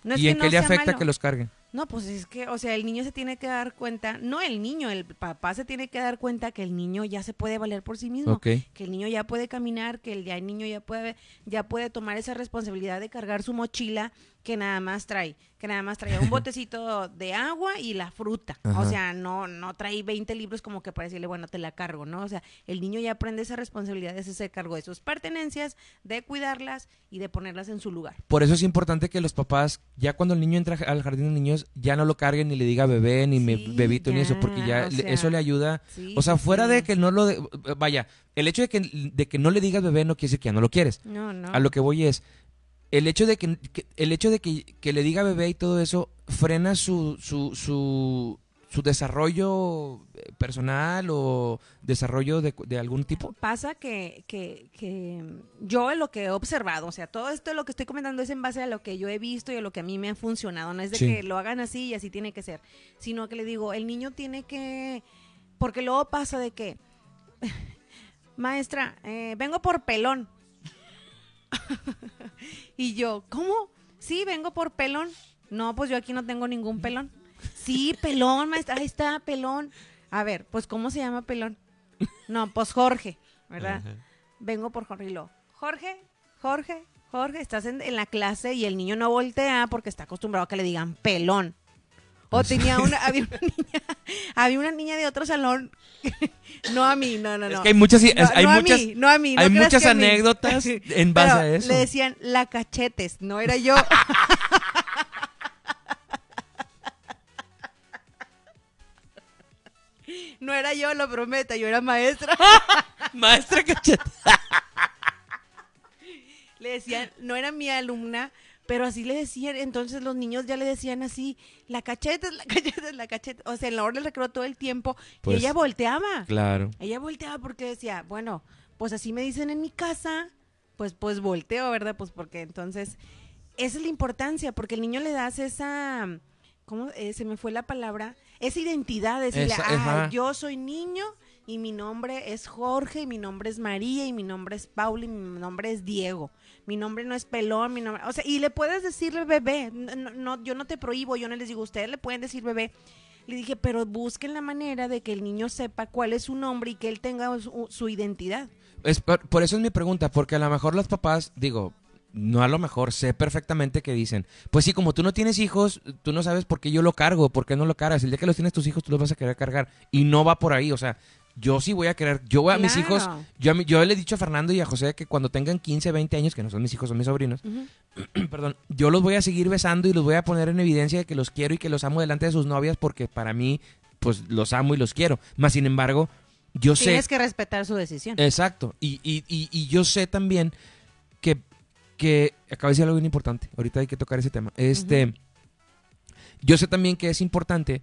No ¿Y en no qué le afecta malo. que los carguen? No, pues es que, o sea, el niño se tiene que dar cuenta, no el niño, el papá se tiene que dar cuenta que el niño ya se puede valer por sí mismo, que el niño ya puede caminar, que el, ya el niño ya puede, ya puede tomar esa responsabilidad de cargar su mochila que nada más trae, que nada más trae un botecito de agua y la fruta. O sea, no, no trae 20 libros como que para decirle, bueno, te la cargo, ¿no? O sea, el niño ya aprende esa responsabilidad de hacerse cargo de sus pertenencias, de cuidarlas y de ponerlas en su lugar. Por eso es importante que los papás, ya cuando el niño entra al jardín de niños, ya no lo cargue ni le diga bebé ni me- bebito ni eso, porque ya o le- sea, eso le ayuda. Sí, O sea, fuera sí. de que no lo... de- vaya, el hecho de que, de que no le digas bebé no quiere decir que ya no lo quieres. No, no. A lo que voy es, el hecho de que, que- el hecho de que, que le diga bebé y todo eso frena su, su, su, su desarrollo eh, personal o desarrollo de, de algún tipo. Pasa que, que, que yo lo que he observado, o sea, todo esto lo que estoy comentando es en base a lo que yo he visto y a lo que a mí me ha funcionado. No es de Sí. que lo hagan así y así tiene que ser, sino que le digo, el niño tiene que, porque luego pasa de que, maestra, eh, vengo por pelón. y yo, ¿cómo? Sí, vengo por pelón. No, pues yo aquí no tengo ningún pelón. Sí, pelón, maestra, ahí está, pelón. A ver, pues ¿cómo se llama pelón? No, pues Jorge, ¿verdad? Vengo por Jorge y lo. Jorge, Jorge, Jorge, estás en, en la clase y el niño no voltea porque está acostumbrado a que le digan pelón. O tenía una, había una niña, había una niña de otro salón, no a mí, no, no, no. Es que hay muchas, No, hay no muchas, a mí, no a mí, no hay muchas mí. anécdotas en base Pero a eso. Le decían la cachetes, no era yo. No era yo, lo prometo, yo era maestra. Maestra cachete. Le decían, no era mi alumna, pero así le decían, entonces los niños ya le decían así, la cacheta, la cacheta, la cacheta. O sea, en la hora del recreo todo el tiempo, Pues, y ella volteaba. Claro. Ella volteaba porque decía, bueno, pues así me dicen en mi casa, pues pues volteo, ¿verdad? Pues porque entonces, esa es la importancia, porque el niño le das esa, ¿cómo eh, se me fue la palabra? Esa identidad, decirle, Esa- ah, yo soy niño y mi nombre es Jorge, y mi nombre es María, y mi nombre es Paula, y mi nombre es Diego. Mi nombre no es Pelón, mi nombre, o sea, y le puedes decirle bebé, no, no- yo no te prohíbo, yo no les digo, ustedes le pueden decir bebé, le dije, pero busquen la manera de que el niño sepa cuál es su nombre y que él tenga su, su identidad. Es por, por eso es mi pregunta, porque a lo mejor los papás, digo, no a lo mejor, sé perfectamente que dicen, pues sí, como tú no tienes hijos, tú no sabes por qué yo lo cargo, por qué no lo cargas. El día que los tienes tus hijos, tú los vas a querer cargar. Y no va por ahí, o sea, yo sí voy a querer, yo voy a mis hijos, yo, yo le he dicho a Fernando y a José que cuando tengan 15, 20 años, que no son mis hijos, son mis sobrinos, perdón, yo los voy a seguir besando y los voy a poner en evidencia de que los quiero y que los amo delante de sus novias porque para mí, pues los amo y los quiero. Más sin embargo, yo sé... Tienes que respetar su decisión. Exacto. Y, y, y, y yo sé también que, que acabo de decir algo bien importante. Ahorita hay que tocar ese tema. Este, yo sé también que es importante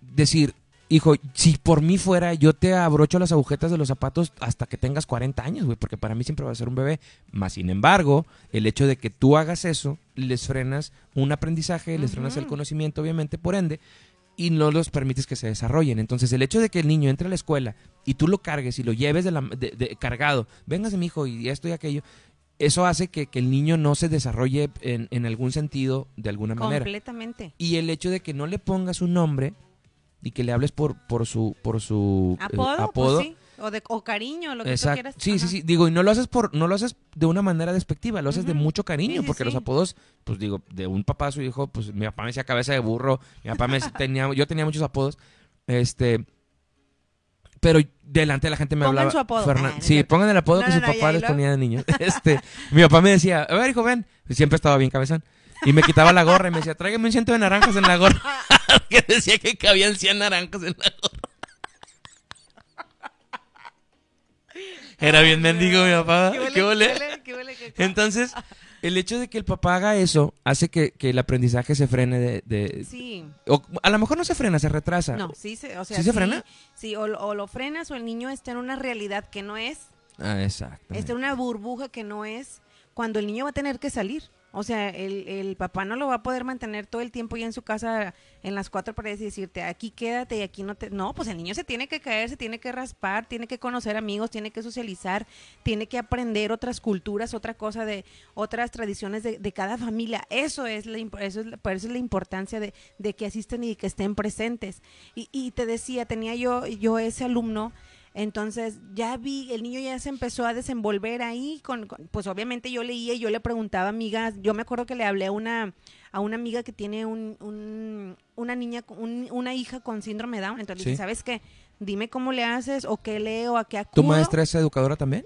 decir, hijo, si por mí fuera, yo te abrocho las agujetas de los zapatos hasta que tengas 40 años, güey, porque para mí siempre va a ser un bebé. Más sin embargo, el hecho de que tú hagas eso, les frenas un aprendizaje, les frenas el conocimiento, obviamente, por ende, y no los permites que se desarrollen. Entonces, el hecho de que el niño entre a la escuela y tú lo cargues y lo lleves de la, de- de- cargado, véngase mi hijo y esto y aquello, eso hace que, que el niño no se desarrolle en, en algún sentido, de alguna manera. Completamente. Y el hecho de que no le pongas un nombre y que le hables por, por su, por su eh, Apodo, pues apodo, sí. O, de, o cariño, lo que tú Exacto. quieras. Sí, sí, Ajá. sí. Digo, y no lo haces por, no lo haces de una manera despectiva, lo haces de Ujú. mucho cariño, Sí, sí, porque los sí. apodos, pues digo, de un papá a su hijo, pues mi papá me decía cabeza de burro, mi papá me tenía, yo tenía muchos apodos, este, pero delante de la gente me Pongan hablaba. su apodo. Fernan- Ah, sí, pongan el apodo No, que no, su no, papá les ponía de niños. Este, mi papá me decía, a ver, hijo, ven. Siempre estaba bien cabezón. Y me quitaba la gorra y me decía, tráigame un ciento de naranjas en la gorra. que decía que cabían 100 naranjas en la gorra. Era bien mendigo mi papá. ¿Qué huele? ¿Qué ole? ¿Qué huele? ¿Qué huele? ¿Qué- Entonces, el hecho de que el papá haga eso hace que, que el aprendizaje se frene de... de- Sí. o a lo mejor no se frena, se retrasa. No, sí se, o sea, ¿Sí se frena? Sí, o, lo- o lo frenas o el niño está en una realidad que no es, Ah, exacto. está en una burbuja que no es, cuando el niño va a tener que salir. O sea, el, el papá no lo va a poder mantener todo el tiempo ya en su casa, en las cuatro paredes y decirte, aquí quédate y aquí no te... No, pues el niño se tiene que caer, se tiene que raspar, tiene que conocer amigos, tiene que socializar, tiene que aprender otras culturas, otra cosa de otras tradiciones de, de cada familia. Eso es la, eso es, la- por eso es la importancia de, de que asisten y que estén presentes. Y, y te decía, tenía yo, yo ese alumno entonces ya vi, el niño ya se empezó a desenvolver ahí, con, con- pues obviamente yo leía y yo le preguntaba a amigas, yo me acuerdo que le hablé a una, a una amiga que tiene un, un- una niña, con- un- una hija con síndrome de Down, entonces le Sí. dije, ¿sabes qué? Dime cómo le haces o qué leo, a qué ¿Tu acudo. maestra es educadora también?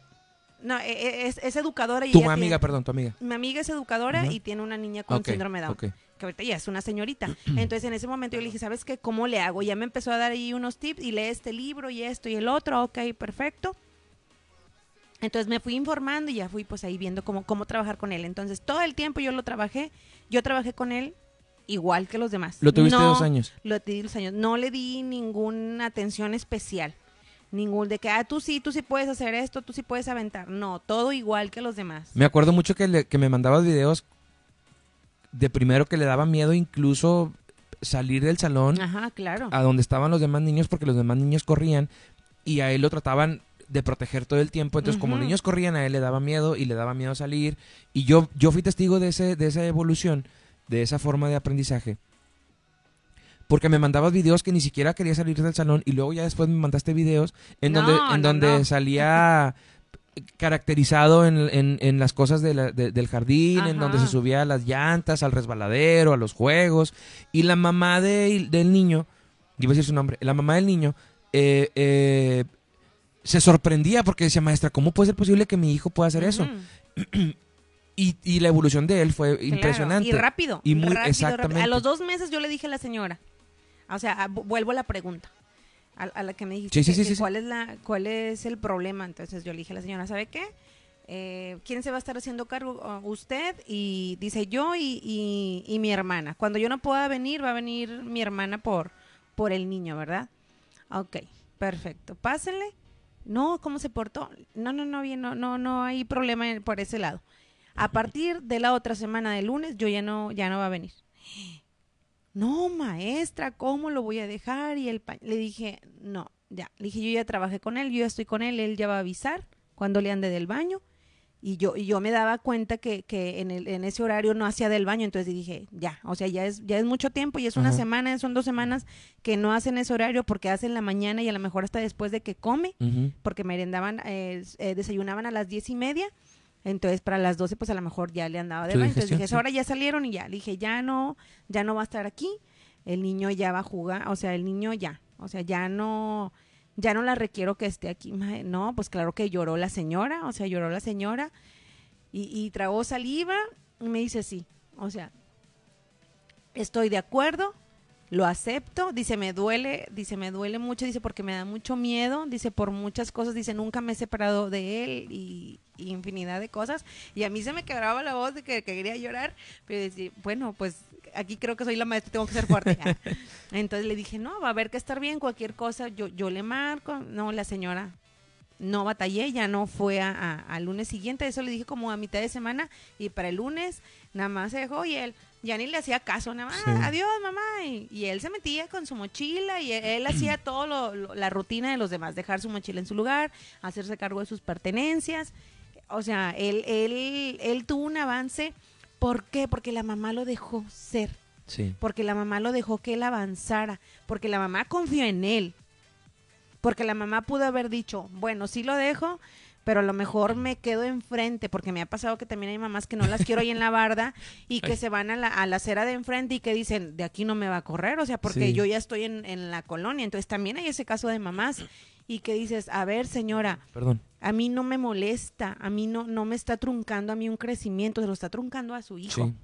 No, e- e- es, es educadora y Tu amiga, tiene- perdón, tu amiga. mi amiga es educadora y tiene una niña con Ok, síndrome Down. ok. Que ahorita ya es una señorita. Entonces en ese momento yo le dije, ¿sabes qué? ¿Cómo le hago? Ya me empezó a dar ahí unos tips y lee este libro y esto y el otro. Ok, perfecto. Entonces me fui informando y ya fui pues ahí viendo cómo, cómo trabajar con él. Entonces todo el tiempo yo lo trabajé. Yo trabajé con él igual que los demás. Lo tuviste No- dos años. Lo di dos años. No le di ninguna atención especial. Ningún de que, ah, tú sí, tú sí puedes hacer esto, tú sí puedes aventar. No, todo igual que los demás. Me acuerdo mucho que, le- que me mandabas videos de primero que le daba miedo incluso salir del salón Ajá, claro. a donde estaban los demás niños porque los demás niños corrían y a él lo trataban de proteger todo el tiempo. Entonces, como niños corrían, a él le daba miedo y le daba miedo salir. Y yo, yo fui testigo de, ese, de esa evolución, de esa forma de aprendizaje. Porque me mandabas videos que ni siquiera quería salir del salón y luego ya después me mandaste videos en No, donde, en no, donde no. salía caracterizado en, en- en las cosas de la- de- del jardín, en donde se subía a las llantas, al resbaladero, a los juegos. Y la mamá de- del niño, iba a decir su nombre, la mamá del niño, eh, eh, se sorprendía porque decía, maestra, ¿cómo puede ser posible que mi hijo pueda hacer eso? Y, y la evolución de él fue claro. impresionante. Y rápido. Y muy- rápido, exactamente. rápido. A los dos meses yo le dije a la señora, o sea, vuelvo a la pregunta, a, a la que me dijiste, Sí, sí, que- sí, que sí, sí. ¿cuál, es la, ¿cuál es el problema? Entonces yo le dije a la señora, ¿sabe qué? Eh, ¿Quién se va a estar haciendo cargo? Usted y dice yo y, y- y mi hermana. Cuando yo no pueda venir, va a venir mi hermana por, por el niño, ¿verdad? Ok, perfecto. Pásenle. No, ¿cómo se portó? No, no, no, bien, no, no, no hay problema por ese lado. A partir de la otra semana de lunes, yo ya no, ya no va a venir. No, maestra, ¿cómo lo voy a dejar? Y el pa- le dije, no, ya. Le dije, yo ya trabajé con él, yo ya estoy con él, él ya va a avisar cuando le ande del baño. Y yo, y yo me daba cuenta que, que en, el, en ese horario no hacía del baño, entonces dije, ya, o sea, ya es, ya es mucho tiempo y es una Ajá. semana, son dos semanas que no hacen ese horario porque hacen la mañana y a lo mejor hasta después de que come porque merendaban, eh, eh, desayunaban a las diez y media. Entonces, para las 12, pues a lo mejor ya le andaba de baño. Entonces dije, sí. ahora ya salieron y ya. Le dije, ya no, ya no va a estar aquí. El niño ya va a jugar, o sea, el niño ya. O sea, ya no, ya no la requiero que esté aquí. No, pues claro que lloró la señora, o sea, lloró la señora y, y tragó saliva y me dice sí. O sea, estoy de acuerdo, lo acepto, dice, me duele, dice, me duele mucho, dice, porque me da mucho miedo, dice, por muchas cosas, dice, nunca me he separado de él y infinidad de cosas. Y a mí se me quebraba la voz de que, que quería llorar, pero decía, bueno, pues aquí creo que soy la maestra, tengo que ser fuerte. Entonces le dije, no, va a haber que estar bien, cualquier cosa, yo, yo le marco, no, la señora no batallé, ya no fue a- a- al lunes siguiente, eso le dije como a mitad de semana y para el lunes nada más se dejó y él ya ni le hacía caso, nada más, Sí. adiós mamá, y, y él se metía con su mochila y él, él hacía todo lo- lo- la rutina de los demás, dejar su mochila en su lugar, hacerse cargo de sus pertenencias, o sea, él, él, él tuvo un avance, ¿por qué? Porque la mamá lo dejó ser Sí. porque la mamá lo dejó que él avanzara, porque la mamá confió en él, porque la mamá pudo haber dicho, bueno, sí lo dejo, pero a lo mejor me quedo enfrente, porque me ha pasado que también hay mamás que no las quiero ahí en la barda y que Ay. se van a la, a la acera de enfrente y que dicen, de aquí no me va a correr, o sea, porque Sí. yo ya estoy en, en la colonia, entonces también hay ese caso de mamás y que dices, a ver señora, Perdón. a mí no me molesta, a mí no, no me está truncando a mí un crecimiento, se lo está truncando a su hijo. Sí.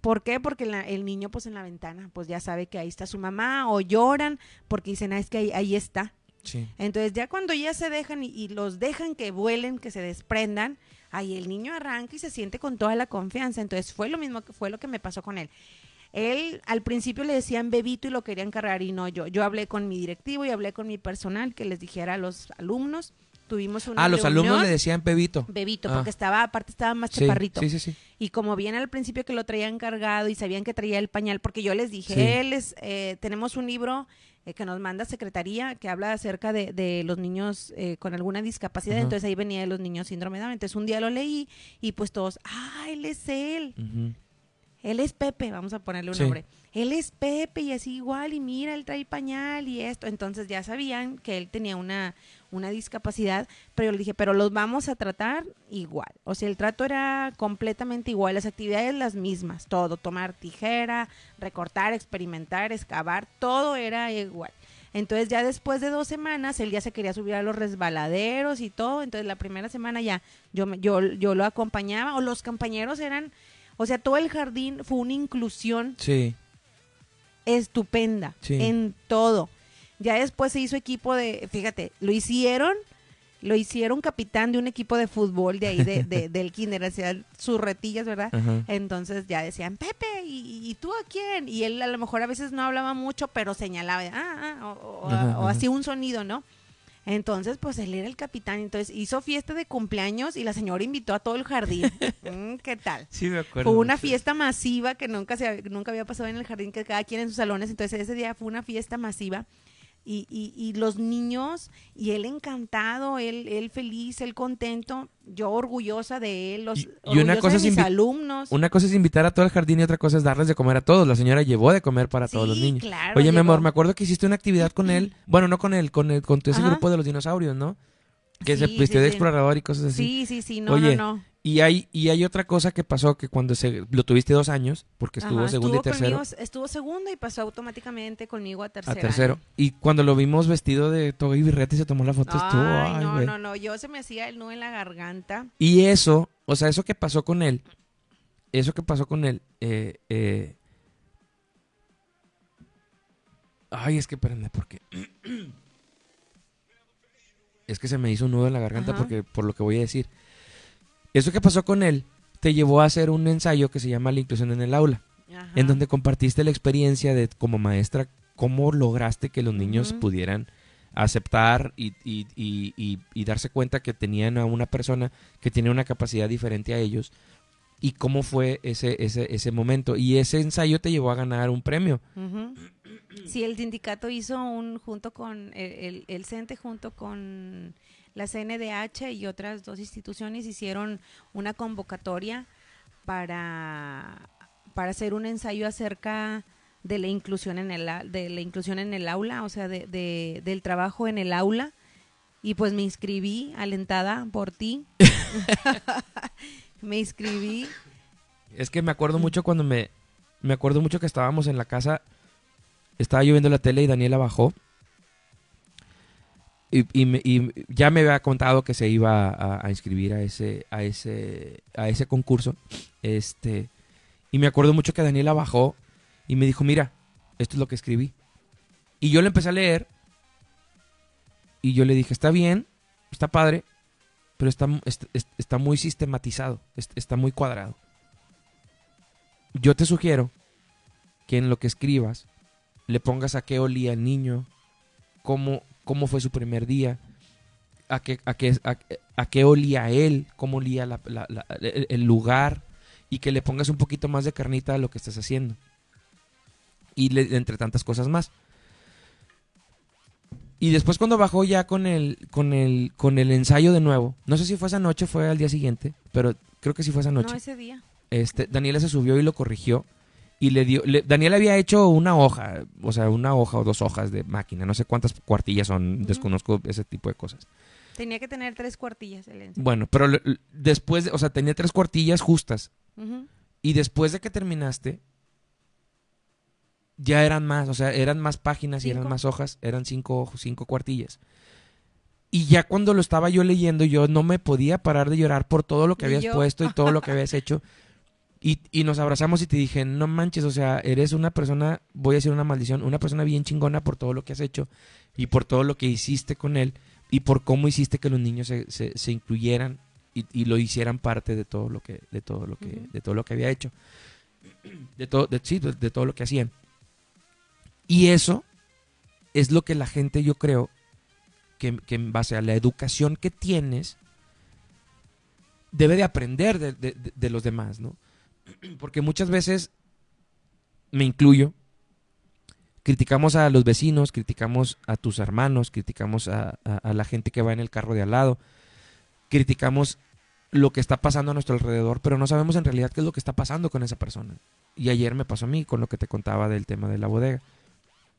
¿Por qué? Porque la- el niño pues en la ventana pues ya sabe que ahí está su mamá o lloran porque dicen, ah, es que ahí, ahí está. Sí. Entonces ya cuando ya se dejan y, y los dejan que vuelen, que se desprendan, ahí el niño arranca y se siente con toda la confianza. Entonces fue lo mismo que fue lo que me pasó con él. Él al principio le decían bebito y lo querían cargar y no yo. Yo hablé con mi directivo y hablé con mi personal que les dijera a los alumnos. Tuvimos una Ah, los alumnos le decían Pebito. Bebito, Ah. porque estaba, aparte estaba más Sí, chaparrito. sí, sí, sí. Y como bien al principio que lo traían cargado y sabían que traía el pañal, porque yo les dije, Sí. él es, eh, tenemos un libro eh, que nos manda Secretaría que habla acerca de, de los niños eh, con alguna discapacidad, Ajá. entonces ahí venía de los niños síndrome de Down. Entonces un día lo leí y pues todos, ah, él es él. Él es Pepe, vamos a ponerle un Sí. nombre. Él es Pepe y así igual y mira, él trae pañal y esto. Entonces ya sabían que él tenía una, una discapacidad, pero yo le dije, pero los vamos a tratar igual. O sea, el trato era completamente igual, las actividades las mismas, todo, tomar tijera, recortar, experimentar, excavar, todo era igual. Entonces ya después de dos semanas, él ya se quería subir a los resbaladeros y todo. Entonces la primera semana ya yo, yo, yo lo acompañaba o los compañeros eran, o sea, todo el jardín fue una inclusión Sí. estupenda Sí. en todo. Ya después se hizo equipo de, fíjate, lo hicieron, lo hicieron capitán de un equipo de fútbol de ahí, de, de- del kinder, hacían sus retillas, ¿verdad? Ajá. Entonces ya decían, Pepe, ¿y, y tú a quién? Y él a lo mejor a veces no hablaba mucho, pero señalaba, ah, ah, o, o- o hacía un sonido, ¿no? Entonces, pues él era el capitán, entonces hizo fiesta de cumpleaños y la señora invitó a todo el jardín. Mm, ¿Qué tal? Sí, me acuerdo. Fue una mucho. fiesta masiva que nunca se nunca había pasado en el jardín, que cada quien en sus salones. Entonces ese día fue una fiesta masiva. Y, y, y los niños, y él encantado, él, él feliz, él contento, yo orgullosa de él, los, Y- una cosa de mis alumnos. Una cosa es invitar a todo el jardín y otra cosa es darles de comer a todos. La señora llevó de comer para todos los niños. claro, Oye, mi amor, me acuerdo que hiciste una actividad con él. Bueno, no con él, con, el, con ese Ajá. grupo de los dinosaurios, ¿no? Que se vistió sí, de explorador y cosas así. Sí, sí, sí, no, Oye, no, no. Y hay, y hay otra cosa que pasó que cuando se, lo tuviste dos años, porque estuvo Ajá, segundo y tercero. conmigo- estuvo segundo y pasó automáticamente conmigo a a tercero. tercero. Y cuando lo vimos vestido de toga y birrete y se tomó la foto, estuvo. Ay, no, no, no, yo se me hacía el nudo en la garganta. Y eso, o sea, eso que pasó con él, eso que pasó con él, eh, eh, ay, es que espérenme, porque es que se me hizo un nudo en la garganta Ajá. porque por lo que voy a decir. Eso que pasó con él te llevó a hacer un ensayo que se llama La inclusión en el aula, Ajá. en donde compartiste la experiencia de como maestra cómo lograste que los niños pudieran aceptar y, y- y- y- darse cuenta que tenían a una persona que tiene una capacidad diferente a ellos y cómo fue ese, ese, ese momento. Y ese ensayo te llevó a ganar un premio. Ujú. Sí, el sindicato hizo un junto con el, el, el CENTE junto con la CNDH y otras dos instituciones hicieron una convocatoria para, para hacer un ensayo acerca de la inclusión en el de la inclusión en el aula, o sea, de, de- del trabajo en el aula. Y pues me inscribí, alentada por ti. me inscribí. Es que me acuerdo mucho cuando me... Me acuerdo mucho que estábamos en la casa, estaba yo viendo la tele y Daniela bajó. Y, y y ya me había contado que se iba a, inscribir a ese, a ese, a ese concurso. Este, y me acuerdo mucho que Daniela bajó y me dijo, mira, esto es lo que escribí. Y yo le empecé a leer y yo le dije, está bien, está padre, pero está, mu- est- est- está muy sistematizado, est- está muy cuadrado. Yo te sugiero que en lo que escribas le pongas a qué olía el niño, cómo, cómo fue su primer día, a qué, a qué, a, a qué olía él, cómo olía la- la- la- el, lugar y que le pongas un poquito más de carnita a lo que estás haciendo. Y le- entre tantas cosas más. Y después cuando bajó ya con el, con el, con el ensayo de nuevo, no sé si fue esa noche o fue al día siguiente, pero creo que sí fue esa noche No, ese día. este, Daniela se subió y lo corrigió. Y le dio. le- Daniela había hecho una hoja, o sea, una hoja o dos hojas de máquina. No sé cuántas cuartillas son, desconozco ese tipo de cosas. Tenía que tener tres cuartillas el ensayo. Bueno, pero le- después, de- o sea, tenía tres cuartillas justas. Y después de que terminaste, ya eran más, o sea, eran más páginas y eran más hojas, eran cinco, cinco cuartillas. Y ya cuando lo estaba yo leyendo, yo no me podía parar de llorar por todo lo que habías yo. puesto y todo lo que habías hecho. Y, y nos abrazamos y te dije, no manches, o sea, eres una persona, voy a decir una maldición, una persona bien chingona por todo lo que has hecho y por todo lo que hiciste con él y por cómo hiciste que los niños se, se, se incluyeran y, y lo hicieran parte de todo lo que, de todo lo que, de todo lo que había hecho. De todo, de, sí, de, de todo lo que hacían. Y eso es lo que la gente, yo creo, que, que en base a la educación que tienes, debe de aprender de, de- de- de los demás, ¿no? Porque muchas veces, me incluyo, criticamos a los vecinos, criticamos a tus hermanos, criticamos a, la gente que va en el carro de al lado, criticamos lo que está pasando a nuestro alrededor, pero no sabemos en realidad qué es lo que está pasando con esa persona. Y ayer me pasó a mí con lo que te contaba del tema de la bodega.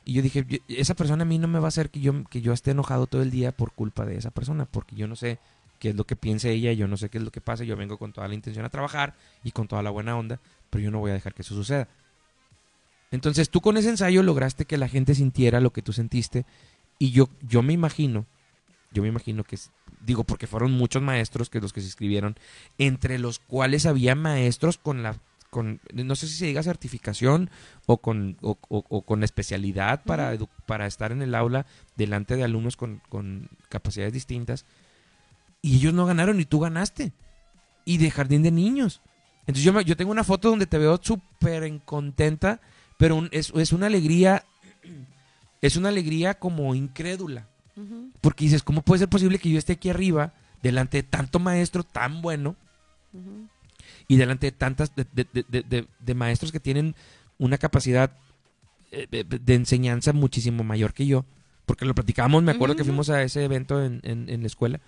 Y yo dije, "Yo- esa persona a mí no me va a hacer yo, que yo esté enojado todo el día por culpa de esa persona, porque yo no sé qué es lo que piense ella, yo no sé qué es lo que pasa, yo vengo con toda la intención a trabajar y con toda la buena onda, pero yo no voy a dejar que eso suceda. Entonces tú con ese ensayo lograste que la gente sintiera lo que tú sentiste y yo, yo me imagino, yo me imagino que, digo, porque fueron muchos maestros que los que se inscribieron, entre los cuales había maestros con la, con, no sé si se diga certificación o con, o, o- o con especialidad para, para estar en el aula delante de alumnos con, con capacidades distintas y ellos no ganaron y tú ganaste y de jardín de niños. Entonces yo, me- yo tengo una foto donde te veo súper en- contenta, pero un- es, es una alegría, es una alegría como incrédula. Porque dices, ¿cómo puede ser posible que yo esté aquí arriba, delante de tanto maestro tan bueno y delante de tantas, de, de- de- maestros que tienen una capacidad eh, de, enseñanza muchísimo mayor que yo? Porque lo platicábamos, me acuerdo que fuimos a ese evento en, en- en la escuela.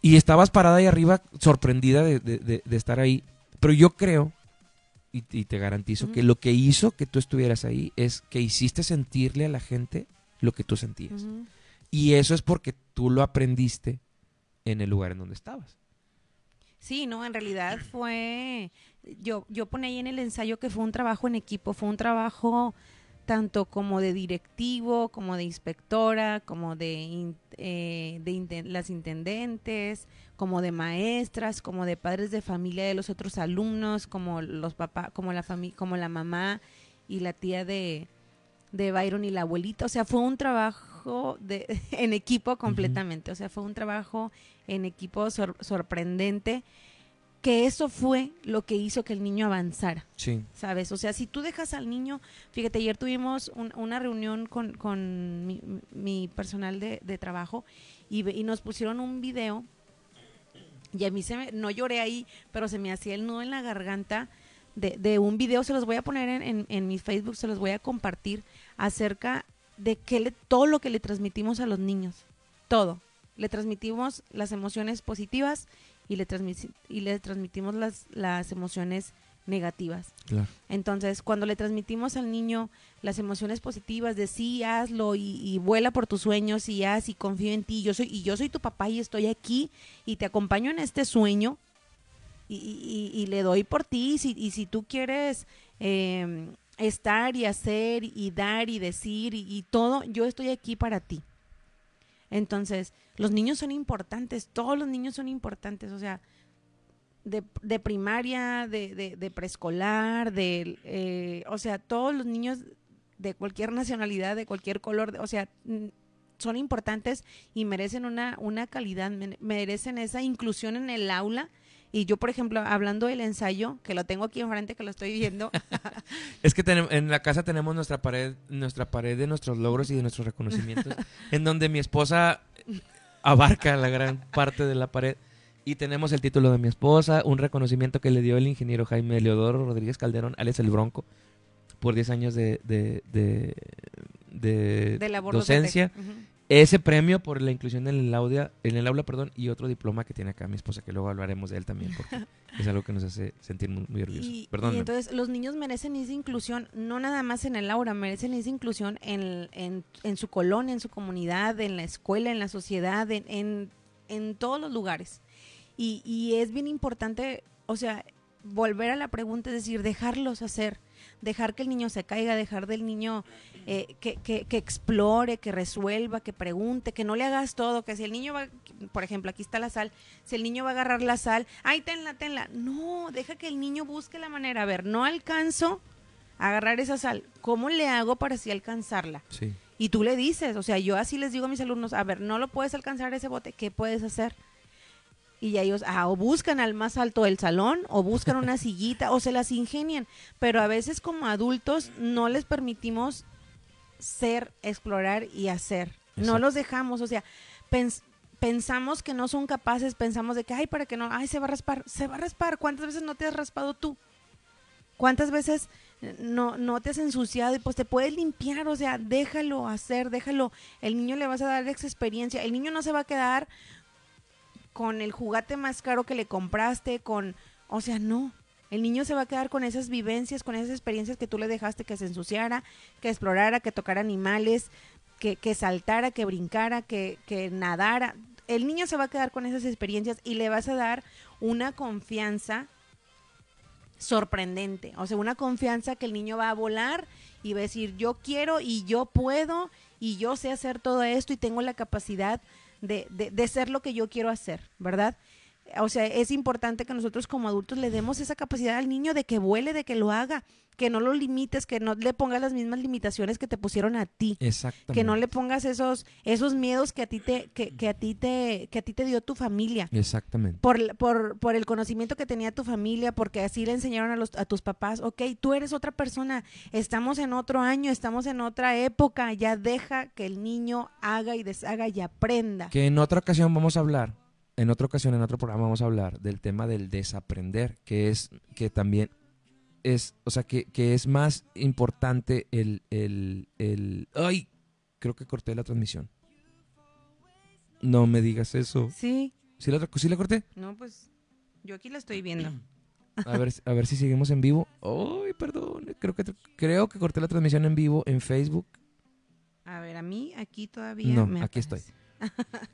Y estabas parada ahí arriba, sorprendida de, de- de- de estar ahí. Pero yo creo, y, y te garantizo, que lo que hizo que tú estuvieras ahí es que hiciste sentirle a la gente lo que tú sentías. Y eso es porque tú lo aprendiste en el lugar en donde estabas. Sí, no, en realidad fue, yo, yo ponía ahí en el ensayo que fue un trabajo en equipo, fue un trabajo tanto como de directivo, como de inspectora, como de, eh, de las intendentes, como de maestras, como de padres de familia de los otros alumnos, como los papás, como la familia, como la mamá y la tía de, de Byron y la abuelita. O sea, fue un trabajo de, en equipo completamente. O sea, fue un trabajo en equipo sor- sorprendente, que eso fue lo que hizo que el niño avanzara, Sí. ¿sabes? O sea, si tú dejas al niño, fíjate, ayer tuvimos un- una reunión con, con mi, mi personal de, de trabajo y, y nos pusieron un video y a mí se me, no lloré ahí, pero se me hacía el nudo en la garganta de, de un video, se los voy a poner en, en, en mi Facebook, se los voy a compartir acerca de que le, todo lo que le transmitimos a los niños, todo. Le transmitimos las emociones positivas y le, y le transmitimos las, las emociones negativas. Claro. Entonces, cuando le transmitimos al niño las emociones positivas de sí, hazlo y, y vuela por tus sueños y haz y confío en ti, yo soy y yo soy tu papá y estoy aquí y te acompaño en este sueño y, y- le doy por ti y si, y si tú quieres eh, estar y hacer y dar y decir y todo, yo estoy aquí para ti. Entonces, los niños son importantes, todos los niños son importantes, o sea, de, de primaria, de, de, de preescolar, de, eh, o sea, todos los niños de cualquier nacionalidad, de cualquier color, o sea, mm, son importantes y merecen una, una calidad, me- merecen esa inclusión en el aula. Y yo, por ejemplo, hablando del ensayo, que lo tengo aquí enfrente, que lo estoy viendo, Es que tenem- en la casa tenemos nuestra pared, nuestra pared de nuestros logros y de nuestros reconocimientos, en donde mi esposa abarca la gran parte de la pared. Y tenemos el título de mi esposa, un reconocimiento que le dio el ingeniero Jaime Leodoro Rodríguez Calderón, Alex el Bronco, por 10 años de, de, de, de docencia. Ese premio por la inclusión en el, aula, en el aula perdón, y otro diploma que tiene acá mi esposa, que luego hablaremos de él también, porque es algo que nos hace sentir muy, muy orgullosos. Y, Perdón. y entonces los niños merecen esa inclusión, no nada más en el aula, merecen esa inclusión en, en, en su colonia, en su comunidad, en la escuela, en la sociedad, en, en, en todos los lugares. Y, y es bien importante, o sea, volver a la pregunta, es decir, dejarlos hacer, dejar que el niño se caiga, dejar del niño eh, que, que, que explore, que resuelva, que pregunte, que no le hagas todo, que si el niño va, por ejemplo, aquí está la sal, si el niño va a agarrar la sal, ay, tenla, tenla. No, deja que el niño busque la manera. A ver, no alcanzo a agarrar esa sal. ¿Cómo le hago para así alcanzarla? Sí. Y tú le dices, o sea, yo así les digo a mis alumnos, a ver, no lo puedes alcanzar ese bote, ¿qué puedes hacer? Y ya ellos, ah, o buscan al más alto del salón, o buscan una sillita, o se las ingenian. Pero a veces como adultos no les permitimos ser, explorar y hacer. No los dejamos, o sea, pens- pensamos que no son capaces, pensamos de que, ay, para que no, ay, se va a raspar, se va a raspar. ¿Cuántas veces no te has raspado tú? ¿Cuántas veces no, no te has ensuciado y pues te puedes limpiar? O sea, déjalo hacer, déjalo. El niño le vas a dar esa experiencia. El niño no se va a quedar con el juguete más caro que le compraste, con, o sea, no. El niño se va a quedar con esas vivencias, con esas experiencias que tú le dejaste que se ensuciara, que explorara, que tocara animales, que, que saltara, que brincara, que, que nadara. El niño se va a quedar con esas experiencias y le vas a dar una confianza sorprendente. O sea, una confianza que el niño va a volar y va a decir, yo quiero y yo puedo y yo sé hacer todo esto y tengo la capacidad de, de, de ser lo que yo quiero hacer, ¿verdad? O sea, es importante que nosotros como adultos le demos esa capacidad al niño de que vuele, de que lo haga, que no lo limites, que no le pongas las mismas limitaciones que te pusieron a ti. Exactamente. Que no le pongas esos, esos miedos que a ti te, que, que a ti te, que a ti te dio tu familia Exactamente. por, por, por el conocimiento que tenía tu familia, porque así le enseñaron a, los, a tus papás, ok, tú eres otra persona, estamos en otro año, estamos en otra época, ya deja que el niño haga y deshaga y aprenda. Que en otra ocasión vamos a hablar, en otra ocasión, en otro programa vamos a hablar del tema del desaprender, que es que también es, o sea, que, que es más importante el, el, el... ¡Ay! Creo que corté la transmisión. No me digas eso. Sí, ¿Sí la, sí la corté? no, pues yo aquí la estoy viendo. A ver, a ver si seguimos en vivo. ¡Ay, perdón! Creo que, creo que corté la transmisión en vivo en Facebook. A ver, a mí aquí todavía No, me aquí aparece.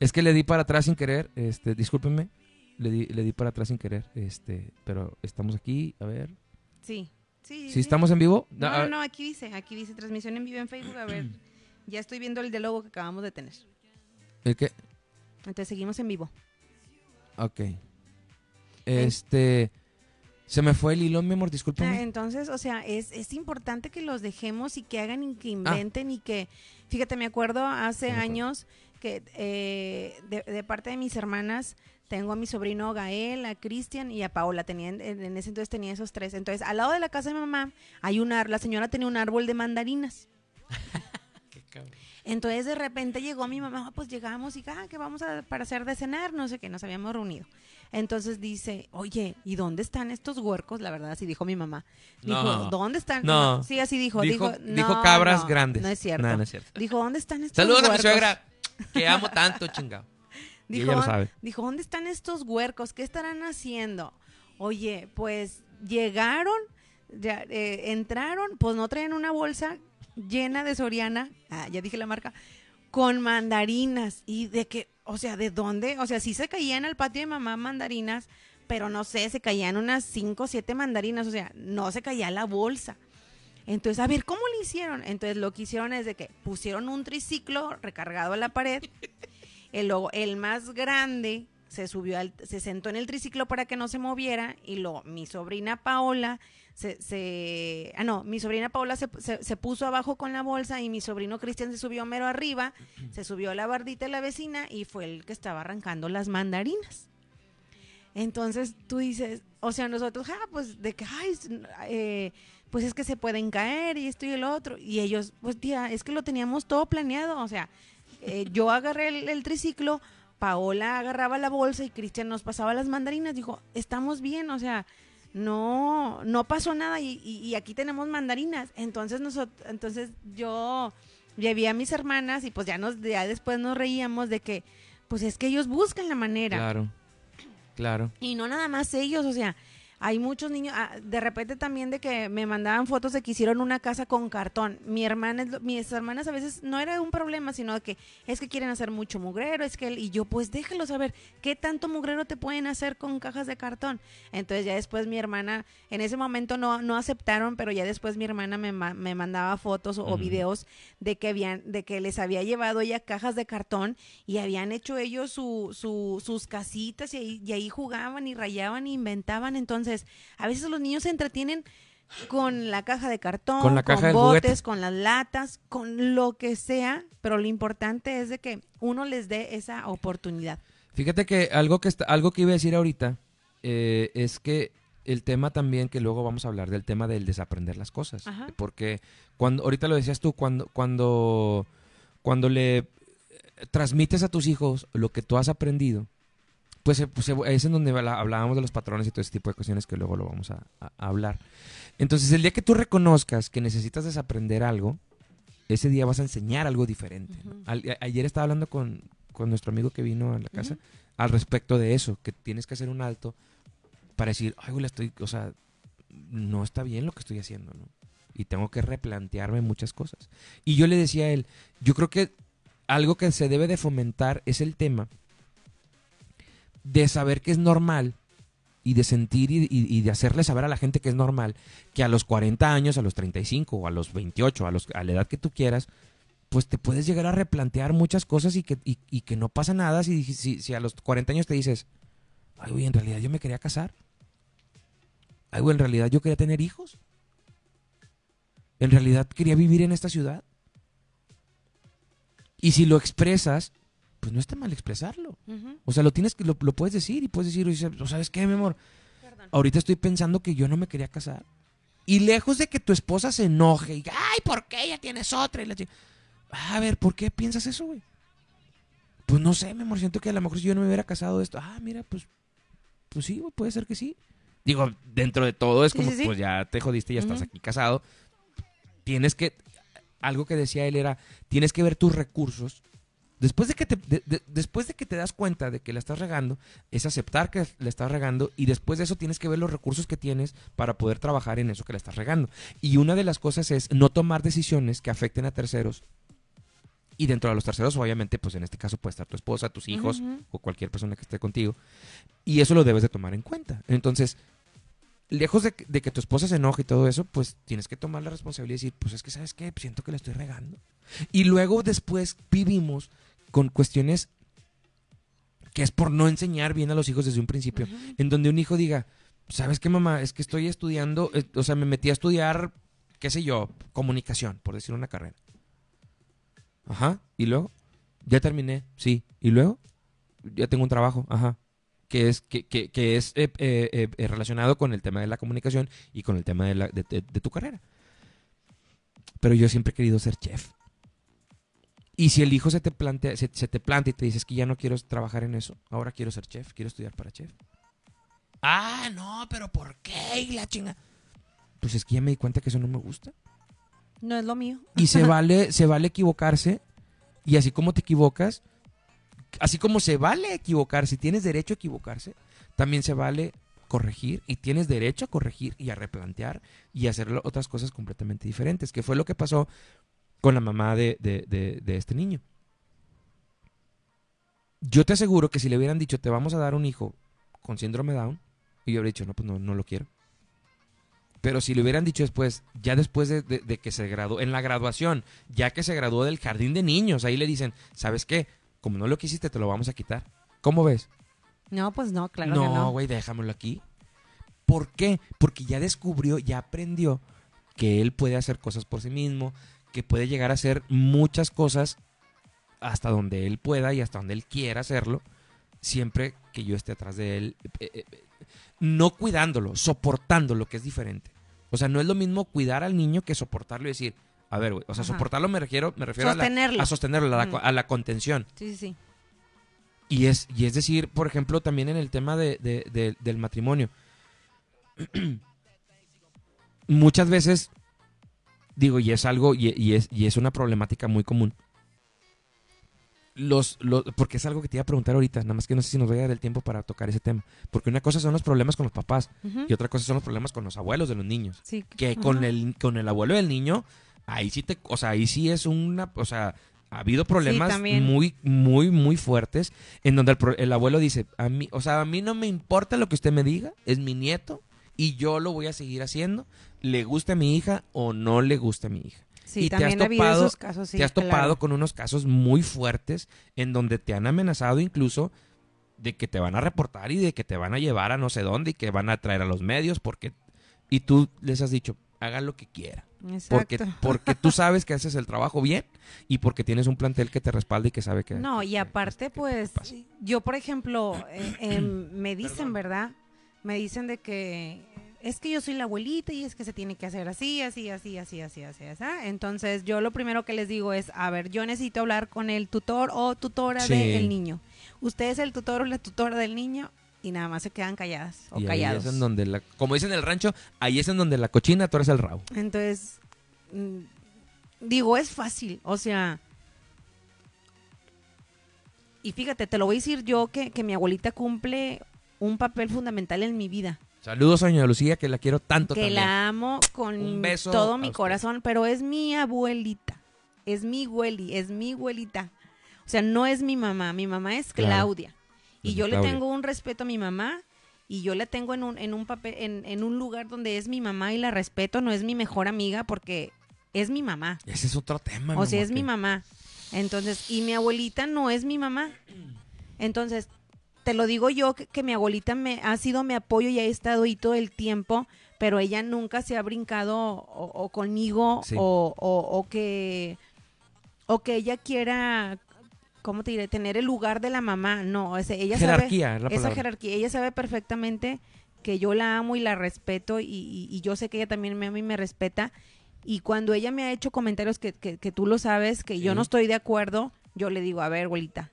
Es que le di para atrás sin querer, este, discúlpenme, le di, le di para atrás sin querer, este, pero estamos aquí, a ver. Sí, sí. ¿Sí estamos en vivo? No, A- no, no, aquí dice, aquí dice transmisión en vivo en Facebook. A ver, ya estoy viendo el de logo que acabamos de tener. ¿El qué? Entonces seguimos en vivo. Ok. Este, se me fue el hilo, mi amor, Ah, entonces, o sea, es, es importante que los dejemos y que hagan y Ah. que inventen y que, fíjate, me acuerdo hace Sí, me acuerdo. años que eh, de, de parte de mis hermanas tengo a mi sobrino Gael, a Cristian y a Paola. Tenía, en, ese entonces tenía esos tres. Entonces, al lado de la casa de mi mamá hay un árbol, la señora tenía un árbol de mandarinas. Entonces de repente llegó mi mamá, pues llegamos y ah, que vamos a para hacer de cenar, no sé qué, nos habíamos reunido. Entonces dice, oye, ¿y dónde están estos huercos? La verdad, así dijo mi mamá. Dijo, No. ¿dónde están? No. Sí, así dijo. dijo, Dijo, dijo "No, cabras no, grandes. No es cierto. No, no es cierto. Dijo, ¿dónde están estos Saludos a mi huercos? suegra, que amo tanto, chingado. Y Dijo, ella lo sabe. dijo, ¿dónde están estos huercos? ¿Qué estarán haciendo? Oye, pues llegaron, ya, eh, entraron, pues no traen una bolsa llena de Soriana, ah, ya dije la marca, con mandarinas. Y de que, o sea, ¿de dónde? O sea, sí se caían al patio de mamá mandarinas, pero no sé, se caían unas cinco o siete mandarinas, o sea, no se caía la bolsa. Entonces, a ver, ¿cómo lo hicieron? Entonces, lo que hicieron es de que pusieron un triciclo recargado a la pared. El, luego, el más grande se subió, al, se sentó en el triciclo para que no se moviera. Y luego mi sobrina Paola se, se- ah, no, mi sobrina Paola se, se- se puso abajo con la bolsa y mi sobrino Cristian se subió mero arriba, se subió a la bardita de la vecina y fue el que estaba arrancando las mandarinas. Entonces tú dices, o sea, nosotros, ah, pues de que, ay, eh, pues es que se pueden caer y esto y el otro. Y ellos, pues tía, es que lo teníamos todo planeado. O sea, eh, yo agarré el, el triciclo, Paola agarraba la bolsa y Cristian nos pasaba las mandarinas. Dijo, estamos bien, o sea, no, no pasó nada y, y- y aquí tenemos mandarinas. Entonces nosotros, entonces yo llevé a mis hermanas y pues ya nos, ya después nos reíamos de que, pues es que ellos buscan la manera. Claro, claro. Y no nada más ellos, o sea, hay muchos niños, ah, de repente también de que me mandaban fotos de que hicieron una casa con cartón. Mi hermana, mis hermanas a veces no era un problema, sino que es que quieren hacer mucho mugrero, es que, y yo pues déjalo saber, ¿qué tanto mugrero te pueden hacer con cajas de cartón? Entonces ya después mi hermana, en ese momento no, no aceptaron, pero ya después mi hermana me, me mandaba fotos o, videos de que habían, de que les había llevado ella cajas de cartón y habían hecho ellos su, su- sus casitas y ahí, y ahí jugaban y rayaban y inventaban. Entonces, a veces los niños se entretienen con la caja de cartón, Con la caja del botes, juguete. con las latas, con lo que sea, pero lo importante es de que uno les dé esa oportunidad. Fíjate que algo que está, algo que iba a decir ahorita eh, es que el tema también que luego vamos a hablar del tema del desaprender las cosas, Ajá. porque cuando ahorita lo decías tú cuando cuando cuando le eh, transmites a tus hijos lo que tú has aprendido, pues, eh, pues, eh, es en donde hablábamos de los patrones y todo ese tipo de cuestiones que luego lo vamos a, hablar. Entonces, el día que tú reconozcas que necesitas desaprender algo, ese día vas a enseñar algo diferente. a- ayer estaba hablando con, con nuestro amigo que vino a la casa al respecto de eso, que tienes que hacer un alto para decir, ay, güey, estoy, o sea, no está bien lo que estoy haciendo, ¿no? Y tengo que replantearme muchas cosas. Y yo le decía a él, yo creo que algo que se debe de fomentar es el tema de saber que es normal y de sentir y, de hacerle saber a la gente que es normal que a los 40 años, a los 35 o a los 28, a, los, a la edad que tú quieras, pues te puedes llegar a replantear muchas cosas y que, y, que no pasa nada si, si, si a los 40 años te dices, ay, güey, en realidad yo me quería casar. Ay, güey, en realidad yo quería tener hijos. En realidad quería vivir en esta ciudad. Y si lo expresas, pues no está mal expresarlo. O sea, lo tienes que lo, lo puedes decir y puedes decir, "¿O ¿sabes qué, mi amor? Perdón. Ahorita estoy pensando que yo no me quería casar. Y lejos de que tu esposa se enoje y diga, ay, ¿por qué ya tienes otra? Y la a ver, ¿por qué piensas eso, güey? Pues no sé, mi amor, siento que a lo mejor si yo no me hubiera casado esto, ah, mira, pues, pues sí, güey, puede ser que sí. Digo, dentro de todo es como, sí, sí. pues ya te jodiste, ya estás aquí casado. Tienes que, algo que decía él era, tienes que ver tus recursos. Después de que te, de- de- después de que te das cuenta de que la estás regando, es aceptar que la estás regando y después de eso tienes que ver los recursos que tienes para poder trabajar en eso que la estás regando. Y una de las cosas es no tomar decisiones que afecten a terceros. Y dentro de los terceros, obviamente, pues en este caso puede estar tu esposa, tus hijos o cualquier persona que esté contigo. Y eso lo debes de tomar en cuenta. Entonces, lejos de, que- de que tu esposa se enoje y todo eso, pues tienes que tomar la responsabilidad y decir, pues es que, ¿sabes qué? Siento que la estoy regando. Y luego después vivimos con cuestiones que es por no enseñar bien a los hijos desde un principio. En donde un hijo diga, ¿sabes qué, mamá? Es que estoy estudiando, eh, o sea, me metí a estudiar, qué sé yo, comunicación, por decir una carrera. Ajá. ¿Y luego? Ya terminé, sí. ¿Y luego? Ya tengo un trabajo, ajá. Que es, que, que- que es eh, eh, eh, eh, relacionado con el tema de la comunicación y con el tema de, la- de- de- de tu carrera. Pero yo siempre he querido ser chef. Y si el hijo se te plantea, se, se te plantea y te dices que ya no quiero trabajar en eso, ahora quiero ser chef, quiero estudiar para chef. Ah, no, pero ¿por qué? Y la chinga. Pues es que ya me di cuenta que eso no me gusta. No es lo mío. Y se vale, se vale equivocarse. Y así como te equivocas, así como se vale equivocarse, y tienes derecho a equivocarse, también se vale corregir y tienes derecho a corregir y a replantear y a hacer otras cosas completamente diferentes, que fue lo que pasó con la mamá de, de- de- de este niño. Yo te aseguro que si le hubieran dicho, te vamos a dar un hijo con síndrome Down, y yo habría dicho, no, pues no, no lo quiero. Pero si le hubieran dicho después, ya después de, de- de que se graduó, en la graduación, ya que se graduó del jardín de niños, ahí le dicen, ¿sabes qué? Como no lo quisiste, te lo vamos a quitar. ¿Cómo ves? No, pues no, claro que no, no. güey, déjamelo aquí. ¿Por qué? Porque ya descubrió, ya aprendió que él puede hacer cosas por sí mismo, que puede llegar a hacer muchas cosas hasta donde él pueda y hasta donde él quiera hacerlo, siempre que yo esté atrás de él, eh, eh, eh, no cuidándolo, soportándolo, que es diferente. O sea, no es lo mismo cuidar al niño que soportarlo y decir, a ver, güey, o sea, Ajá. soportarlo me refiero, me refiero a, la- Sostenerlo. a sostenerlo, a la, Ujú. a la contención. Sí, sí, sí. Y es, y es decir, por ejemplo, también en el tema de, de- de- del matrimonio. Muchas veces, digo, y es algo, y, y es, y es una problemática muy común. Los, los, porque es algo que te iba a preguntar ahorita, nada más que no sé si nos vaya a dar el tiempo para tocar ese tema. Porque una cosa son los problemas con los papás y otra cosa son los problemas con los abuelos de los niños. Sí. Que con el, con el abuelo del niño, ahí sí te, o sea, ahí sí es una, o sea, ha habido problemas muy, muy, muy fuertes en donde el, el abuelo dice, a mí, o sea, a mí no me importa lo que usted me diga, es mi nieto y yo lo voy a seguir haciendo, le guste a mi hija o no le guste a mi hija. Sí, y te has también ha habido topado- esos casos, sí, te has claro. topado con unos casos muy fuertes en donde te han amenazado incluso de que te van a reportar y de que te van a llevar a no sé dónde y que van a traer a los medios porque y tú les has dicho haga lo que quiera porque Exacto. porque tú sabes que haces el trabajo bien y porque tienes un plantel que te respalda y que sabe que No, y aparte, que- pues, que yo, por ejemplo, eh, em, me dicen, ¿verdad? Me dicen de que es que yo soy la abuelita y es que se tiene que hacer así, así, así, así, así, así, así. Entonces, yo lo primero que les digo es, a ver, yo necesito hablar con el tutor o tutora Sí. del niño. Usted es el tutor o la tutora del niño y nada más se quedan calladas o y ahí es en donde la, como dicen en el rancho ahí es en donde la cochina tú eres el rabo Entonces, mm, digo, es fácil, o sea... Y fíjate, te lo voy a decir yo que, que mi abuelita cumple un papel fundamental en mi vida. Saludos a doña Lucía que la quiero tanto que también la amo con Un beso todo mi corazón, pero es mi abuelita. Es mi abueli, es mi abuelita. O sea, no es mi mamá, mi mamá es Claro. Claudia. Y yo le tengo un respeto a mi mamá y yo la tengo en un, en un papel, en, en un lugar donde es mi mamá y la respeto, no es mi mejor amiga porque es mi mamá. Ese es otro tema. O sea, es mi mamá. Entonces, y mi abuelita no es mi mamá. Entonces, te lo digo yo que, que mi abuelita me ha sido mi apoyo y ha estado ahí todo el tiempo, pero ella nunca se ha brincado o, o conmigo Sí. o, o- o que o que ella quiera ¿cómo te diré? tener el lugar de la mamá. No, ese- ella Jerarquía, sabe es la esa jerarquía, ella sabe perfectamente que yo la amo y la respeto y, y- y yo sé que ella también me ama y me respeta. Y cuando ella me ha hecho comentarios que, que- que tú lo sabes, que yo no estoy de acuerdo, yo le digo, a ver, abuelita,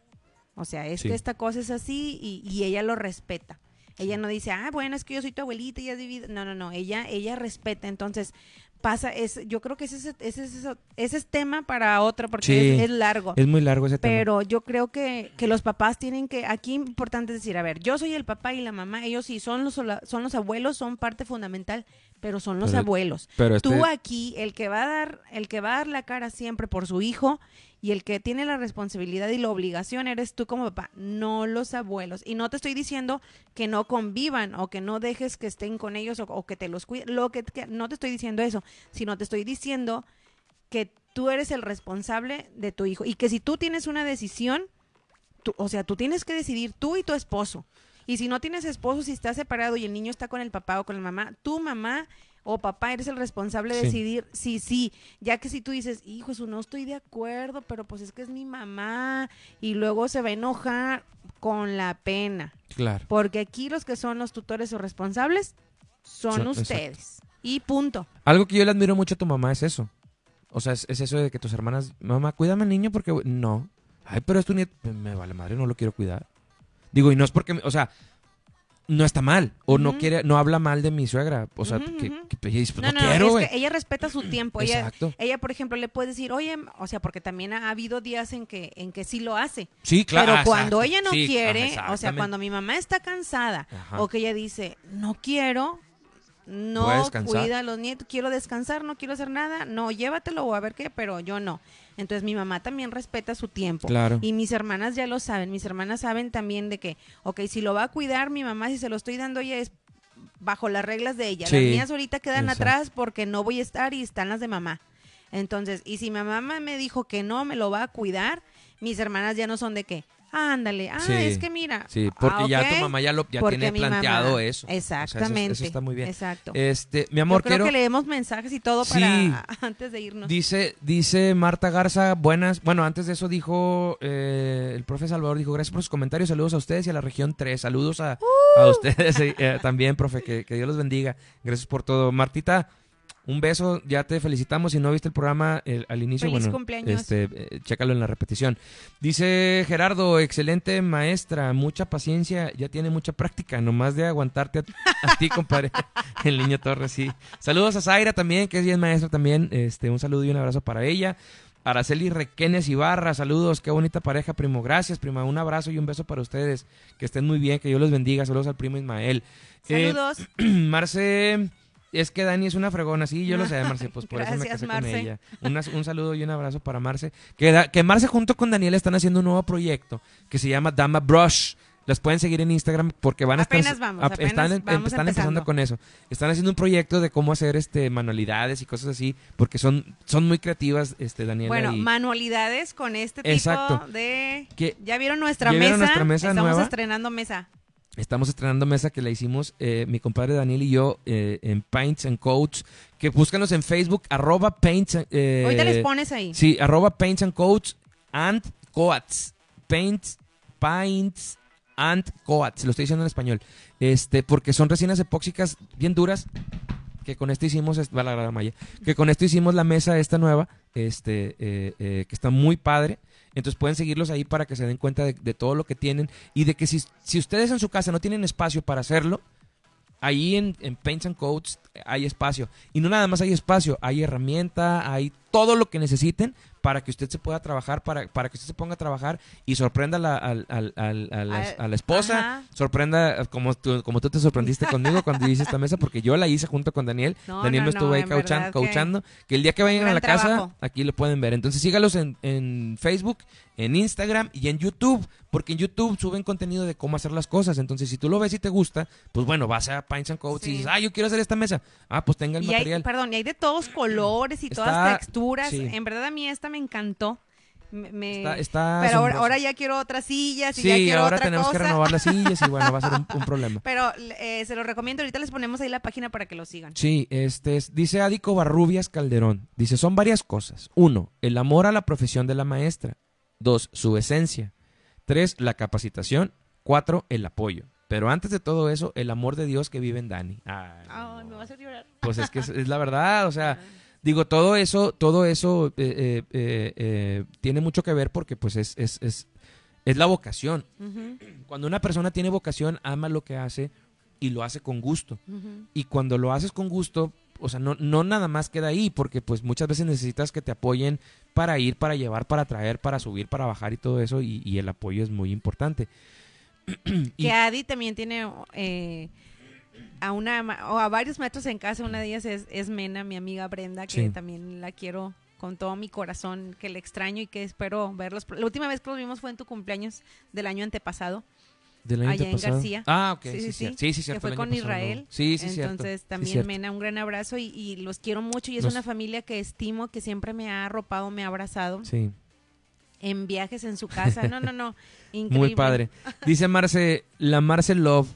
o sea, es Sí. que esta cosa es así y, y ella lo respeta. Ella no dice, ah, bueno, es que yo soy tu abuelita y de vida. No, no, no, ella, ella respeta. Entonces, pasa, es, yo creo que ese, es- ese, es- ese es tema para otro porque Sí. es, es largo. Es muy largo ese tema. Pero yo creo que, que los papás tienen que, aquí importante es decir, a ver, yo soy el papá y la mamá, ellos sí son los, son los abuelos, son parte fundamental, pero son los Pero- abuelos. Pero este, Tú aquí, el que va a dar, el que va a dar la cara siempre por su hijo y el que tiene la responsabilidad y la obligación eres tú como papá, no los abuelos. Y no te estoy diciendo que no convivan o que no dejes que estén con ellos o, o que te los cuiden. Lo que, que- no te estoy diciendo eso, sino te estoy diciendo que tú eres el responsable de tu hijo y que si tú tienes una decisión, tú- o sea, tú tienes que decidir tú y tu esposo. Y si no tienes esposo, si estás separado y el niño está con el papá o con la mamá, tu mamá o papá eres el responsable de Sí. decidir sí, sí. Ya que si tú dices, hijo, eso no estoy de acuerdo, pero pues es que es mi mamá y luego se va a enojar con la pena. claro. Porque aquí los que son los tutores o responsables son, Son- ustedes. Y punto. Algo que yo le admiro mucho a tu mamá es eso. O sea, es, es eso de que tus hermanas, mamá, cuídame al niño porque no. Ay, pero es tu nieto. Me vale madre, no lo quiero cuidar. Digo, y no es porque, o sea, no está mal. O no quiere, no habla mal de mi suegra. O sea, que, ujú. que ella dice, pues No, no, no, quiero, es güey. que ella respeta su tiempo. Ella, Exacto. ella, por ejemplo, le puede decir, oye, o sea, porque también ha habido días en que, en que sí lo hace. Sí, claro. Pero ah, cuando ella no Sí, quiere, o sea, cuando mi mamá está cansada Ajá. o que ella dice, no quiero, no cuida a los nietos, quiero descansar, no quiero hacer nada, no, llévatelo o a ver qué, pero yo no. Entonces mi mamá también respeta su tiempo. Claro. Y mis hermanas ya lo saben, mis hermanas saben también de que, ok, si lo va a cuidar mi mamá, si se lo estoy dando ella es bajo las reglas de ella. Sí, Las mías ahorita quedan exacto. atrás porque no voy a estar y están las de mamá. Entonces, y si mi mamá me dijo que no me lo va a cuidar, mis hermanas ya no son de que, ándale, ah, Sí, es que mira. Sí, porque ah, ya tu mamá ya lo ya porque tiene planteado mamá- eso. O sea, eso- Exactamente. eso, está muy bien. Exacto. Este, mi Yo amor, creo quiero que leemos mensajes y todo Sí. para antes de irnos. Dice, dice Marta Garza, buenas. Bueno, antes de eso dijo eh, el profe Salvador, dijo, gracias por sus comentarios, saludos a ustedes y a la región 3, saludos a, a ustedes eh, eh, también, profe, que, que Dios los bendiga. Gracias por todo. Martita, un beso, ya te felicitamos. Si no viste el programa el- al inicio, Feliz bueno, cumpleaños. este, eh, chécalo en la repetición. Dice Gerardo, excelente maestra, mucha paciencia, ya tiene mucha práctica, nomás de aguantarte a, a ti, compadre. El niño Torres, sí. Saludos a Zaira también, que es maestra también. Este, un saludo y un abrazo para ella. Araceli Requenes Ibarra, saludos, qué bonita pareja, primo. Gracias, prima. Un abrazo y un beso para ustedes. Que estén muy bien, que Dios los bendiga. Saludos al primo Ismael. Eh, Saludos. Marce, es que Dani es una fregona, sí, yo lo sé, Marce, pues por eso me Gracias, casé Marce. con ella. Una- un saludo y un abrazo para Marce. Que, da- que Marce junto con Daniel están haciendo un nuevo proyecto que se llama Dama Brush. Las pueden seguir en Instagram porque van a estar... Apenas vamos, ap- apenas están, em- vamos están empezando con eso. Están haciendo un proyecto de cómo hacer este manualidades y cosas así porque son, son muy creativas, este Daniela Bueno, y... manualidades con este tipo Exacto. de... Que- ¿Ya vieron nuestra ¿Ya mesa? vieron nuestra mesa Estamos nueva? estrenando mesa. Estamos estrenando mesa que la hicimos eh, mi compadre Daniel y yo eh, en Paints and Coats. Que búscanos en Facebook, arroba Paints. and- eh, Ahorita les pones ahí. Sí, arroba Paints and Coats and Coats. Paints, Paints and Coats. Lo estoy diciendo en español. Este, porque son resinas epóxicas bien duras. Que con esto hicimos, va la malla, que con esto hicimos la mesa esta nueva, este, eh, eh, que está muy padre. Entonces pueden seguirlos ahí para que se den cuenta de, de todo lo que tienen y de que si, si ustedes en su casa no tienen espacio para hacerlo, ahí en, en Paints and Coats hay espacio. Y no nada más hay espacio, hay herramienta, hay todo lo que necesiten para que usted se pueda trabajar, para, para que usted se ponga a trabajar y sorprenda a la, al- al- al- a la, a la esposa, ajá. sorprenda como tú, como tú te sorprendiste conmigo cuando hice esta mesa, porque yo la hice junto con Daniel. No, Daniel no, me estuvo no, ahí cauchan- que- cauchando. Que el día que vayan a la casa, aquí lo pueden ver. Entonces sígalos en, en Facebook, en Instagram y en YouTube, porque en YouTube suben contenido de cómo hacer las cosas. Entonces, si tú lo ves y te gusta, pues bueno, vas a Pines and Coats Sí. y dices, ah, yo quiero hacer esta mesa. Ah, pues tenga el Y hay, material. perdón, y hay de todos colores y Está- todas texturas. sí. En verdad a mí esta me encantó. Me, Está, está pero ahora, ya quiero otras sillas y Sí, ya quiero ahora otra tenemos cosa. que renovar las sillas y bueno, va a ser un, un problema. Pero eh, se los recomiendo. Ahorita les ponemos ahí la página para que lo sigan. Sí, este es- dice Adico Barrubias Calderón. Dice, son varias cosas. Uno, el amor a la profesión de la maestra. Dos, su esencia. Tres, la capacitación. Cuatro, el apoyo. Pero antes de todo eso, el amor de Dios que vive en Dani. Ay, Ay, no. me vas a hacer llorar. Pues es que es, es la verdad, o sea, digo, todo eso, todo eso eh, eh, eh, tiene mucho que ver porque pues es, es, es, es la vocación. Cuando una persona tiene vocación, ama lo que hace y lo hace con gusto. Y cuando lo haces con gusto, o sea, no, no nada más queda ahí, porque pues muchas veces necesitas que te apoyen para ir, para llevar, para traer, para subir, para bajar y todo eso, y, y el apoyo es muy importante. Y- Que Adi también tiene eh, a una o a varios metros en casa. Una de ellas es, es Mena, mi amiga Brenda, que Sí. también la quiero con todo mi corazón, que le extraño y que espero verlos. La última vez que los vimos fue en tu cumpleaños del año antepasado. Del año allá en. García. Ah, ok, Sí, sí, sí, sí, sí, cierto. que fue con pasado no. Israel. Sí, sí, cierto. Entonces Sí, también cierto. Mena, un gran abrazo y, y los quiero mucho y es Nos- una familia que estimo, que siempre me ha arropado, me ha abrazado Sí, en viajes en su casa. No, no, no. Increíble. muy padre. Dice Marce, la Marce Love.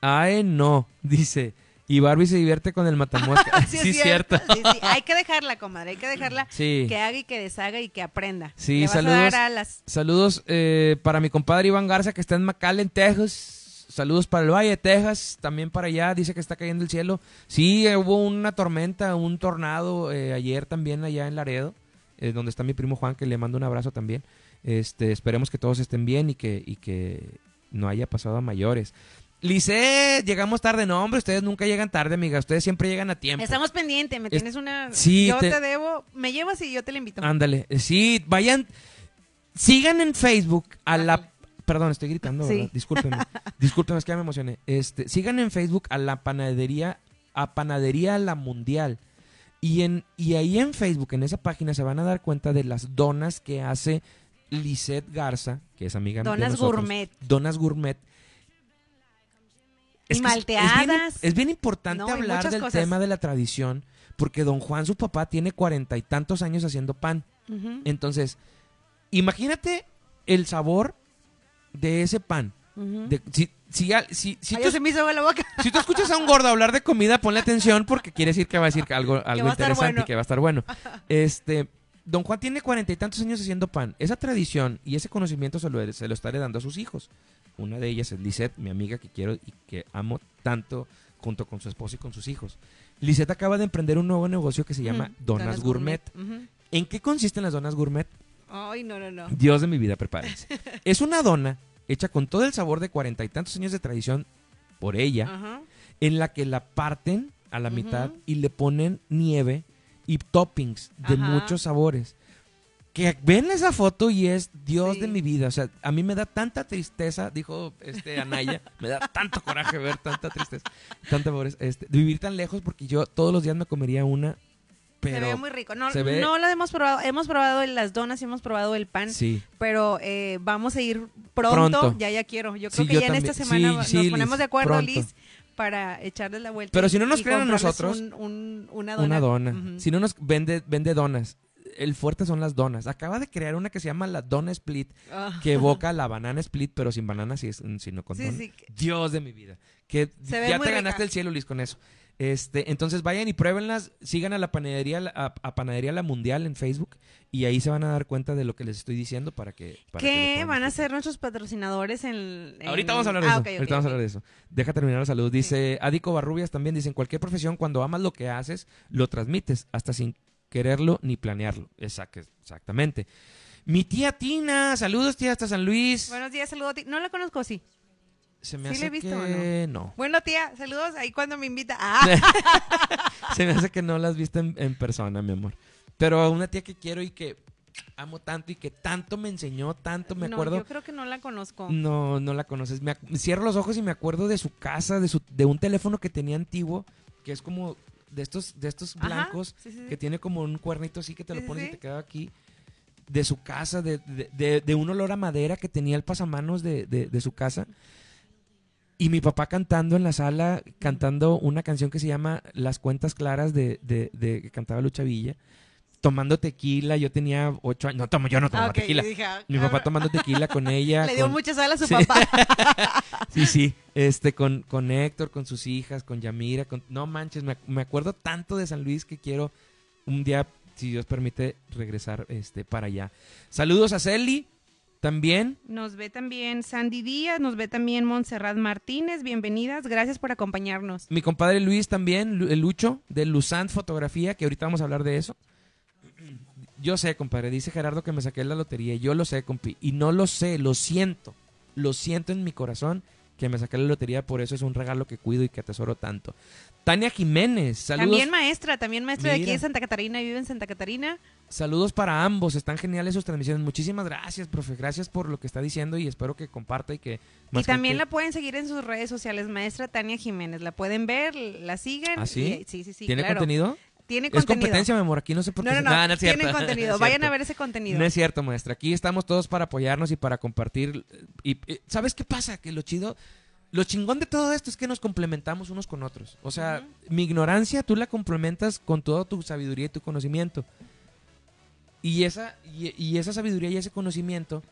Ay, no, dice. Y Barbie se divierte con el matamosca. Sí, sí, es cierto. Sí, sí. Hay que dejarla, comadre. Hay que dejarla Sí. que haga y que deshaga y que aprenda. Sí, Le vas a saludos. dar alas. Saludos eh, para mi compadre Iván Garza que está en McAllen, Texas. Saludos para el Valle de Texas, también para allá. Dice que está cayendo el cielo. Sí, eh, hubo una tormenta, un tornado eh, ayer también allá en Laredo, eh, donde está mi primo Juan, que le mando un abrazo también. Este, esperemos que todos estén bien y que, y que no haya pasado a mayores. Lice, llegamos tarde. No, hombre, ustedes nunca llegan tarde, amiga. Ustedes siempre llegan a tiempo. Estamos pendientes. Me Es- tienes una. sí, yo te- te... debo. Me llevas y yo te la invito. Ándale, sí, vayan, sigan en Facebook a la, perdón, estoy gritando, Sí. ¿verdad? Discúlpenme, discúlpenme, es que ya me emocioné. Este, sigan en Facebook a la panadería, a Panadería La Mundial. Y, en, y ahí en Facebook, en esa página, se van a dar cuenta de las donas que hace Lisette Garza, que es amiga de Donas gourmet. Donas Gourmet. Es que es- Es bien, malteadas. es bien importante No, hablar del cosas. tema de la tradición, porque don Juan, su papá, tiene cuarenta y tantos años haciendo pan. Entonces, imagínate el sabor de ese pan. De- si, si, al- si, si Ay, tú, ya se me hizo agua la boca. si tú escuchas a un gordo hablar de comida, ponle atención porque quiere decir que va a decir algo, algo interesante bueno. y que va a estar bueno. Este, don Juan tiene cuarenta y tantos años haciendo pan. Esa tradición y ese conocimiento se lo, se lo está heredando a sus hijos. Una de ellas es Lisette, mi amiga que quiero y que amo tanto junto con su esposo y con sus hijos. Lisette acaba de emprender un nuevo negocio que se llama Donas, Gourmet. ¿En qué consisten las donas gourmet? Ay, no, no, no. Dios de mi vida, prepárense. es una dona hecha con todo el sabor de cuarenta y tantos años de tradición por ella, en la que la parten a la mitad y le ponen nieve y toppings de muchos sabores. Que ven esa foto y es Dios Sí. de mi vida. O sea, a mí me da tanta tristeza, dijo este Anaya, me da tanto coraje ver tanta tristeza, tanta pobreza, este, de vivir tan lejos porque yo todos los días me comería una, pero se ve muy rico. No, ve- no la hemos probado. Hemos probado las donas y hemos probado el pan. sí. Pero eh, vamos a ir pronto. Pronto. Ya, ya quiero. Yo creo Sí, que yo ya en esta semana Sí, nos Liz, ponemos de acuerdo, pronto. Liz, para echarles la vuelta. Pero si no nos creen a nosotros, un- un- una dona. Una dona. Si no nos vende, vende donas. El fuerte son las donas. Acaba de crear una que se llama la Dona Split, Ah. que evoca la banana split, pero sin banana, si es- sino con Sí, dona. sí, Dios de mi vida. Que Se ya te rica. ganaste el cielo, Liz, con eso. Este, entonces vayan y pruébenlas, sigan a la panadería, a, a Panadería La Mundial en Facebook y ahí se van a dar cuenta de lo que les estoy diciendo para que. para ¿Qué van a ser nuestros patrocinadores en, en- Ahorita vamos a hablar de Ah, eso. Ahorita vamos a hablar de eso. Deja terminar la salud. Dice Adico Barrubias también. Dice: en cualquier profesión, cuando amas lo que haces, lo transmites, hasta sin quererlo ni planearlo. Exact- exactamente. Mi tía Tina, saludos tía hasta San Luis. Buenos días, saludos a ti. No la conozco, sí. Se me ¿sí hace la he visto o que no. Bueno, tía, saludos ahí cuando me invita. Ah, Se me hace que no la has visto en, en persona, mi amor. Pero una tía que quiero y que amo tanto y que tanto me enseñó, tanto me No, acuerdo. yo creo que no la conozco. No, no la conoces. Me cierro los ojos y me acuerdo de su casa, de, su, de un teléfono que tenía antiguo, que es como de estos, de estos blancos, sí, sí, sí. que tiene como un cuernito así que te lo pones y te queda aquí. De su casa, de, de- de- de un olor a madera que tenía el pasamanos de, de- de su casa. Y mi papá cantando en la sala, cantando una canción que se llama Las Cuentas Claras de, de- de- que cantaba Lucha Villa. Tomando tequila, yo tenía ocho años. No, tomo, yo no tomaba Ah, ok, tequila. dije, ah, Mi papá cabrón. tomando tequila con ella. Le dio con- mucha sal a su Sí. papá. Sí, sí. Este, con, con Héctor, con sus hijas, con Yamira, con... No manches, me, me acuerdo tanto de San Luis que quiero un día, si Dios permite, regresar este, para allá. Saludos a Celi, también. Nos ve también Sandy Díaz, nos ve también Montserrat Martínez. Bienvenidas, gracias por acompañarnos. Mi compadre Luis también, Lucho, de Luzant Fotografía, que ahorita vamos a hablar de eso. Yo sé, compadre, dice Gerardo que me saqué la lotería. Yo lo sé, compi. Y no lo sé, lo siento. Lo siento en mi corazón que me saqué la lotería. Por eso es un regalo que cuido y que atesoro tanto. Tania Jiménez, saludos. También maestra, también maestra de aquí de Santa Catarina, vive en Santa Catarina. Saludos para ambos, están geniales sus transmisiones. Muchísimas gracias, profe. Gracias por lo que está diciendo y espero que comparta y que Y también la pueden seguir en sus redes sociales, maestra Tania Jiménez. La pueden ver, la siguen. ¿Ah, sí? y- sí, sí, sí, ¿Tiene claro. contenido? Tiene Es contenido. competencia, mi amor. Aquí no sé por qué. No, no, se- no, Nah, es cierto. tienen No contenido. Vayan a ver ese contenido. No es cierto, maestra. Aquí estamos todos para apoyarnos y para compartir. Y, y, ¿sabes qué pasa? Que lo chido, lo chingón de todo esto es que nos complementamos unos con otros. O sea, mi ignorancia tú la complementas con toda tu sabiduría y tu conocimiento. Y esa, y, y esa sabiduría y ese conocimiento,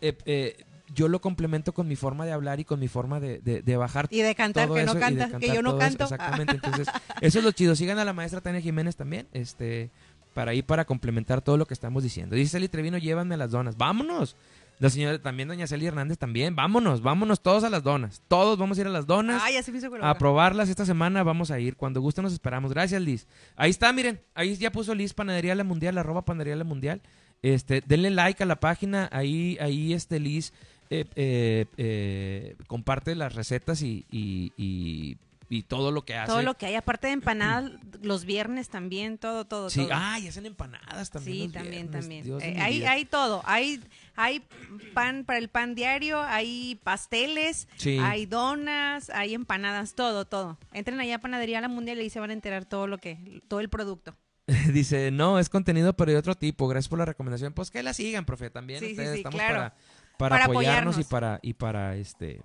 eh, eh, yo lo complemento con mi forma de hablar y con mi forma de, de- de bajar Y de cantar, todo que eso no y de canta, que yo no todo eso, canto. exactamente. Entonces, eso es lo chido. Sigan a la maestra Tania Jiménez también, este, para ir para complementar todo lo que estamos diciendo. Dice Celi Trevino, llévanme a las donas. ¡Vámonos! La señora, también doña Celi Hernández también. Vámonos, vámonos todos a las donas. Todos vamos a ir a las donas. Ay, ya se me hizo A probarlas esta semana vamos a ir. Cuando guste nos esperamos. Gracias, Liz. Ahí está, miren. Ahí ya puso Liz Panadería La Mundial, arroba Panadería La Mundial. Este, denle like a la página. Ahí, ahí este Liz eh, eh, eh, comparte las recetas y, y, y- y todo lo que hace. Todo lo que hay, aparte de empanadas, los viernes también, todo, todo, Sí, todo. ay, hacen empanadas también. Sí, los también, viernes. también. Dios Eh, hay, hay todo. Hay, hay pan para el pan diario, hay pasteles, Sí. hay donas, hay empanadas, todo, todo. Entren allá a Panadería La Mundial y ahí se van a enterar todo lo que, todo el producto. Dice, no, es contenido, pero de otro tipo. Gracias por la recomendación. Pues que la sigan, profe. También Sí, sí, ustedes sí, estamos claro. para, para, Para apoyarnos y para, y para este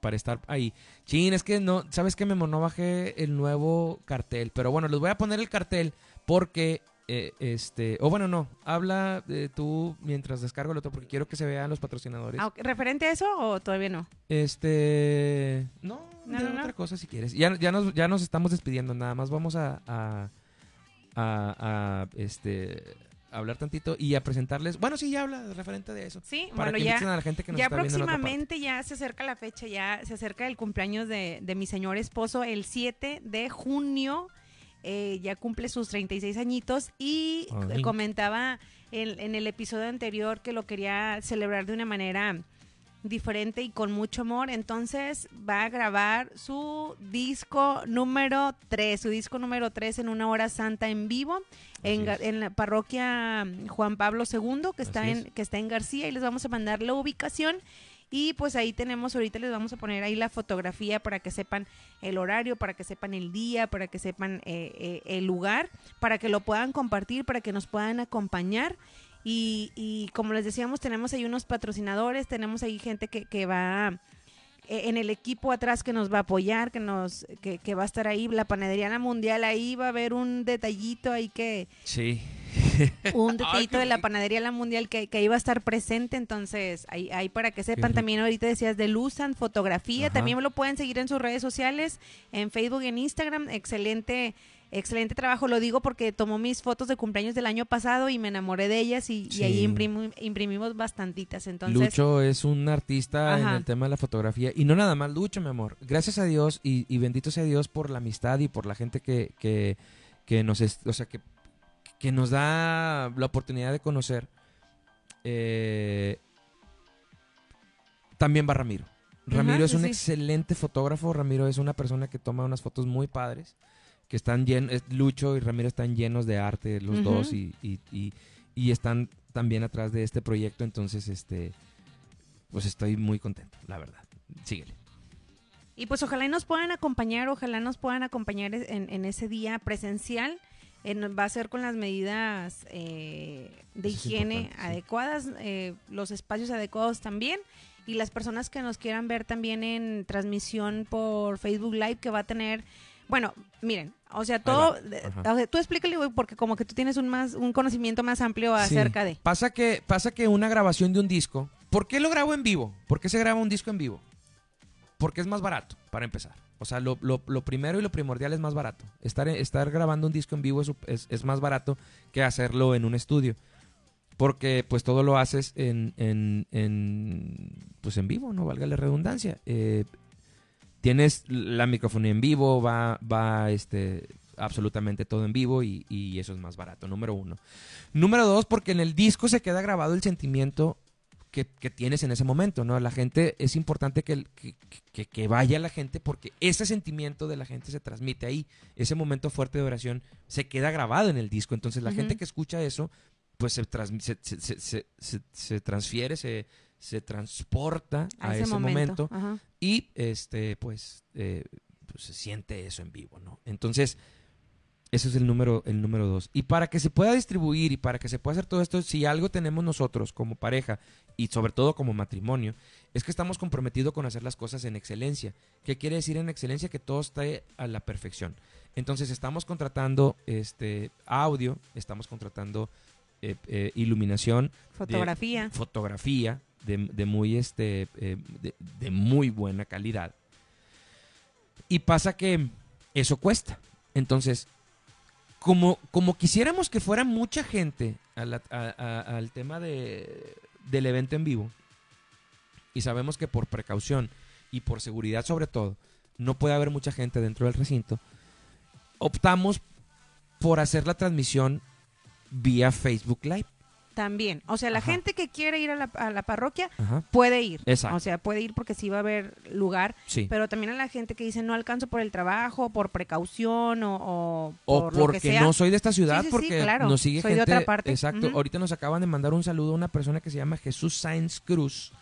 para estar ahí. Chin, es que no, sabes que me no bajé el nuevo cartel. Pero bueno, les voy a poner el cartel porque eh, este, o bueno, no, habla eh, tú mientras descargo el otro porque quiero que se vean los patrocinadores. Ah. ¿Referente a eso o todavía no? Este. No, no, no. otra cosa si quieres. Ya, ya, nos, ya nos estamos despidiendo, nada más vamos a. a, a- a, este. Hablar tantito y a presentarles. Bueno, sí, ya habla referente de eso. Sí, Para bueno, que ya. a la gente que nos Ya está próximamente ya se acerca la fecha, ya se acerca el cumpleaños de, de mi señor esposo el 7 de junio. eh, ya cumple sus 36 añitos y Ay. comentaba en, en el episodio anterior que lo quería celebrar de una manera diferente y con mucho amor. Entonces va a grabar su disco número 3, su disco número 3 en una hora santa en vivo en, la parroquia Juan Pablo II, que está, en, es. que está en García, y les vamos a mandar la ubicación. Y pues ahí tenemos, ahorita les vamos a poner ahí la fotografía para que sepan el horario, para que sepan el día, para que sepan eh, eh, el lugar, para que lo puedan compartir, para que nos puedan acompañar. Y, y como les decíamos, tenemos ahí unos patrocinadores, tenemos ahí gente que, que va eh, en el equipo atrás que nos va a apoyar, que nos que, que va a estar ahí, la panadería La Mundial, ahí va a haber un detallito ahí que, Sí. un detallito de la panadería La Mundial que, que iba a estar presente, entonces ahí, ahí para que sepan también ahorita decías de Luzan Fotografía, Ajá. también lo pueden seguir en sus redes sociales, en Facebook y en Instagram, excelente excelente trabajo, lo digo porque tomó mis fotos de cumpleaños del año pasado y me enamoré de ellas y, y ahí Sí. imprimi- imprimimos bastantitas, entonces Lucho es un artista en el tema de la fotografía. Y no nada más Lucho, mi amor. Gracias a Dios y, y bendito sea Dios por la amistad y por la gente que, que, que nos es- o sea, que, que nos da la oportunidad de conocer. Eh, también va Ramiro. Ramiro Ajá, es un sí. excelente fotógrafo. Ramiro es una persona que toma unas fotos muy padres. Que están llenos, Lucho y Ramiro están llenos de arte, los Ujú. dos, y, y- y- y están también atrás de este proyecto, entonces, este, pues estoy muy contento, la verdad. Síguele. Y pues ojalá y nos puedan acompañar, ojalá nos puedan acompañar en, en ese día presencial. En- va a ser con las medidas eh, de Eso es higiene importante, sí. adecuadas, eh, los espacios adecuados también. Y las personas que nos quieran ver también en transmisión por Facebook Live que va a tener... Bueno, miren, o sea, todo... o sea, tú explícale, güey, porque como que tú tienes un, más, un conocimiento más amplio Sí. acerca de... Pasa que, pasa que una grabación de un disco, ¿por qué lo grabo en vivo? ¿Por qué se graba un disco en vivo? Porque es más barato, para empezar. O sea, lo, lo- lo primero y lo primordial es más barato. Estar, estar grabando un disco en vivo es, es- es más barato que hacerlo en un estudio. Porque pues todo lo haces en, en, en, pues en vivo, no valga la redundancia. Eh, tienes la microfonía en vivo, va, va este, absolutamente todo en vivo y, y eso es más barato, número uno. Número dos, porque en el disco se queda grabado el sentimiento que, que tienes en ese momento, ¿no? La gente, es importante que, que, que- vaya la gente porque ese sentimiento de la gente se transmite ahí. Ese momento fuerte de oración se queda grabado en el disco. Entonces la Ujú. gente que escucha eso, pues se, transmi- se, se- se- transfiere, se, se transporta a, ese, momento Ajá. Y este pues, eh, pues, se siente eso en vivo no entonces ese es el número el número dos. Y para que se pueda distribuir y para que se pueda hacer todo esto si algo tenemos nosotros como pareja y sobre todo como matrimonio es que estamos comprometidos con hacer las cosas en excelencia. Qué quiere decir en excelencia que todo esté a la perfección. Entonces estamos contratando este audio estamos contratando eh, eh, iluminación Fotografía. fotografía de, muy este eh, de, muy buena calidad. Y pasa que eso cuesta. Entonces como como quisiéramos que fuera mucha gente al tema de, del evento en vivo y sabemos que por precaución y por seguridad sobre todo no puede haber mucha gente dentro del recinto optamos por hacer la transmisión vía Facebook Live También. O sea, la Ajá. gente que quiere ir a la, a la parroquia Ajá. puede ir. Exacto. O sea, puede ir porque sí va a haber lugar. sí Pero también a la gente que dice no alcanzo por el trabajo, por precaución o, o O por lo que porque sea. no soy de esta ciudad, Sí, sí, sí, porque claro. nos sigue Soy de gente. otra parte. Exacto. Ahorita nos acaban de mandar un saludo a una persona que se llama Jesús Sainz Cruz.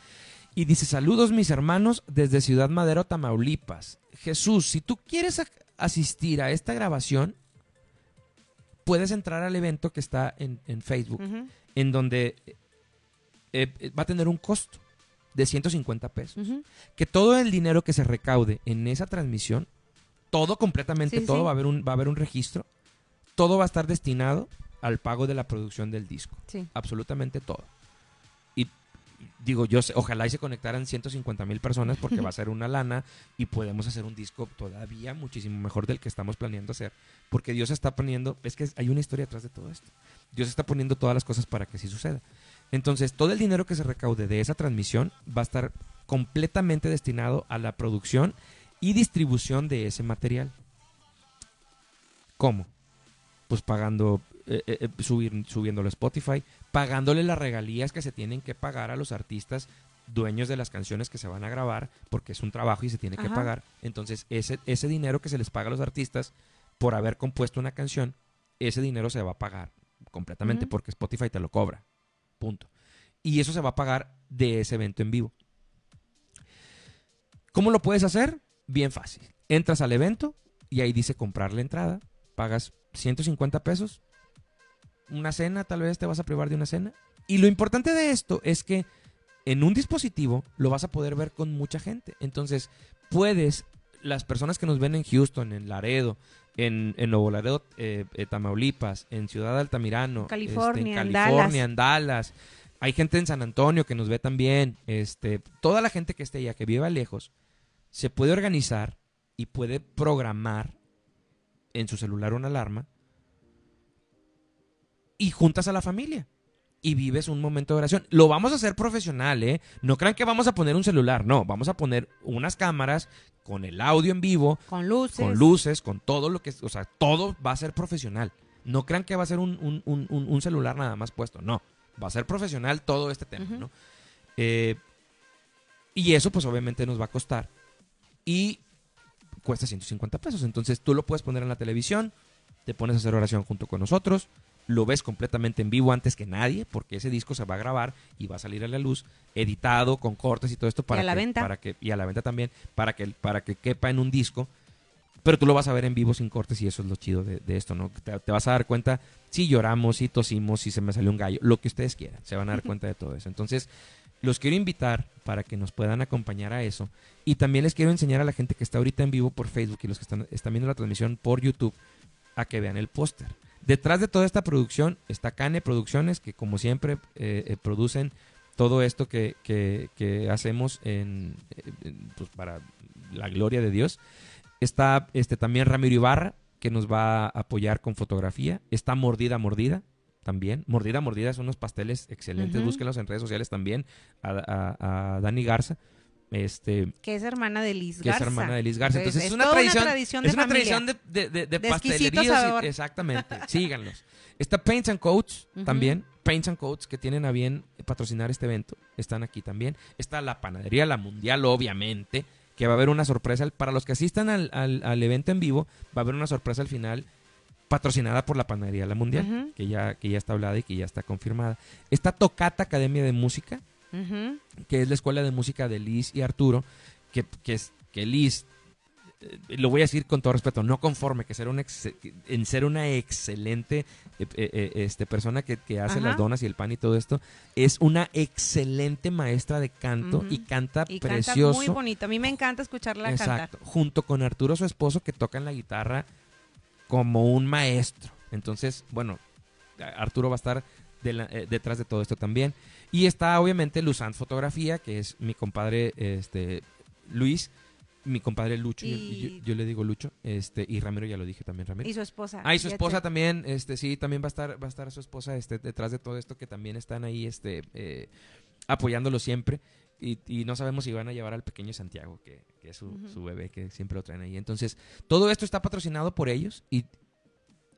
Y dice: Saludos, mis hermanos, desde Ciudad Madero, Tamaulipas. Jesús, si tú quieres asistir a esta grabación, puedes entrar al evento que está en, en Facebook, en donde eh, eh, va a tener un costo de 150 pesos. Que todo el dinero que se recaude en esa transmisión, todo completamente, sí, todo sí. va a haber un va a haber un registro, todo va a estar destinado al pago de la producción del disco, Sí. absolutamente todo. Digo, yo sé- ojalá y se conectaran 150 mil personas porque va a ser una lana y podemos hacer un disco todavía muchísimo mejor del que estamos planeando hacer, porque Dios está poniendo, es que hay una historia atrás de todo esto. Dios está poniendo todas las cosas para que así suceda. Entonces, todo el dinero que se recaude de esa transmisión va a estar completamente destinado a la producción y distribución de ese material. ¿Cómo? Pues pagando, eh, eh, eh, subir, subiéndolo a Spotify, pagándole las regalías que se tienen que pagar a los artistas dueños de las canciones que se van a grabar, porque es un trabajo y se tiene que pagar. Entonces, ese, ese dinero que se les paga a los artistas por haber compuesto una canción, ese dinero se va a pagar completamente porque Spotify te lo cobra. Punto. Y eso se va a pagar de ese evento en vivo. ¿Cómo lo puedes hacer? Bien fácil. Entras al evento y ahí dice comprar la entrada. Pagas 150 pesos. Una cena, tal vez te vas a privar de una cena. Y lo importante de esto es que en un dispositivo lo vas a poder ver con mucha gente. Entonces, puedes, las personas que nos ven en Houston, en Laredo, en, en Nuevo Laredo, eh, eh, Tamaulipas, en Ciudad Altamirano, California, este, en en California, en Dallas. Hay gente en San Antonio que nos ve también. Este, toda la gente que esté allá, que viva lejos, se puede organizar y puede programar en su celular una alarma y juntas a la familia y vives un momento de oración. Lo vamos a hacer profesional, ¿eh? No crean que vamos a poner un celular, no, vamos a poner unas cámaras con el audio en vivo, Con luces. con luces, con todo lo que, o sea, todo va a ser profesional. No crean que va a ser un, un- un- celular nada más puesto, no, va a ser profesional todo este tema. ¿no? Eh, y eso pues obviamente nos va a costar. Y cuesta 150 pesos. Entonces tú lo puedes poner en la televisión, te pones a hacer oración junto con nosotros, lo ves completamente en vivo antes que nadie, porque ese disco se va a grabar y va a salir a la luz, editado con cortes y todo esto para a la que, venta. para que y a la venta también para que para que quepa en un disco. Pero tú lo vas a ver en vivo sin cortes y eso es lo chido de, de esto, ¿no? Te, te vas a dar cuenta si lloramos, si tosimos, si se me salió un gallo, lo que ustedes quieran, se van a dar cuenta de todo eso. Entonces, los quiero invitar para que nos puedan acompañar a eso. Y también les quiero enseñar a la gente que está ahorita en vivo por Facebook y los que están, están viendo la transmisión por YouTube a que vean el póster. Detrás de toda esta producción está Cane Producciones, que como siempre eh, eh, producen todo esto que, que- que hacemos en, en- pues, para la gloria de Dios. Está este, también Ramiro Ibarra, que nos va a apoyar con fotografía. Está Mordida Mordida, también. Mordida Mordida son unos pasteles excelentes. Ujú. Búsquenlos en redes sociales también. A, a- a Dani Garza. Este, Que es hermana de Liz que es Garza. hermana de Liz Garza. Entonces, es, una toda tradición, tradición es de una familia. tradición de, de, de, de De pastelerías y- exactamente. Síganlos. Está Paints and Coats también. Paints and Coats que tienen a bien patrocinar este evento. Están aquí también. Está la panadería, la mundial, obviamente. Que va a haber una sorpresa. Para los que asistan al, al- al evento en vivo, va a haber una sorpresa al final patrocinada por la panadería La Mundial, que, ya, que ya está hablada y que ya está confirmada. Está Tocata Academia de Música, Que es la escuela de música de Liz y Arturo, que, que es que Liz, eh, lo voy a decir con todo respeto, no conforme que ser una ex- en ser una excelente eh, eh, este, persona que, que hace Ajá. las donas y el pan y todo esto, es una excelente maestra de canto y canta Y precioso. canta muy bonito. A mí me encanta escucharla Exacto, junto con Arturo, su esposo, que tocan la guitarra como un maestro. Entonces, bueno, Arturo va a estar de la- eh, detrás de todo esto también. Y está obviamente Luzán Fotografía, que es mi compadre este Luis, mi compadre Lucho, yo- Y- yo, yo le digo Lucho, este, y Ramiro ya lo dije también. Ramiro. Y su esposa. Ah, y su esposa también, este, sí, también va a estar, va a estar su esposa, este, detrás de todo esto, que también están ahí, este, eh, apoyándolo siempre. Y, y no sabemos si van a llevar al pequeño Santiago, que, que es su, su bebé, que siempre lo traen ahí. Entonces, todo esto está patrocinado por ellos y,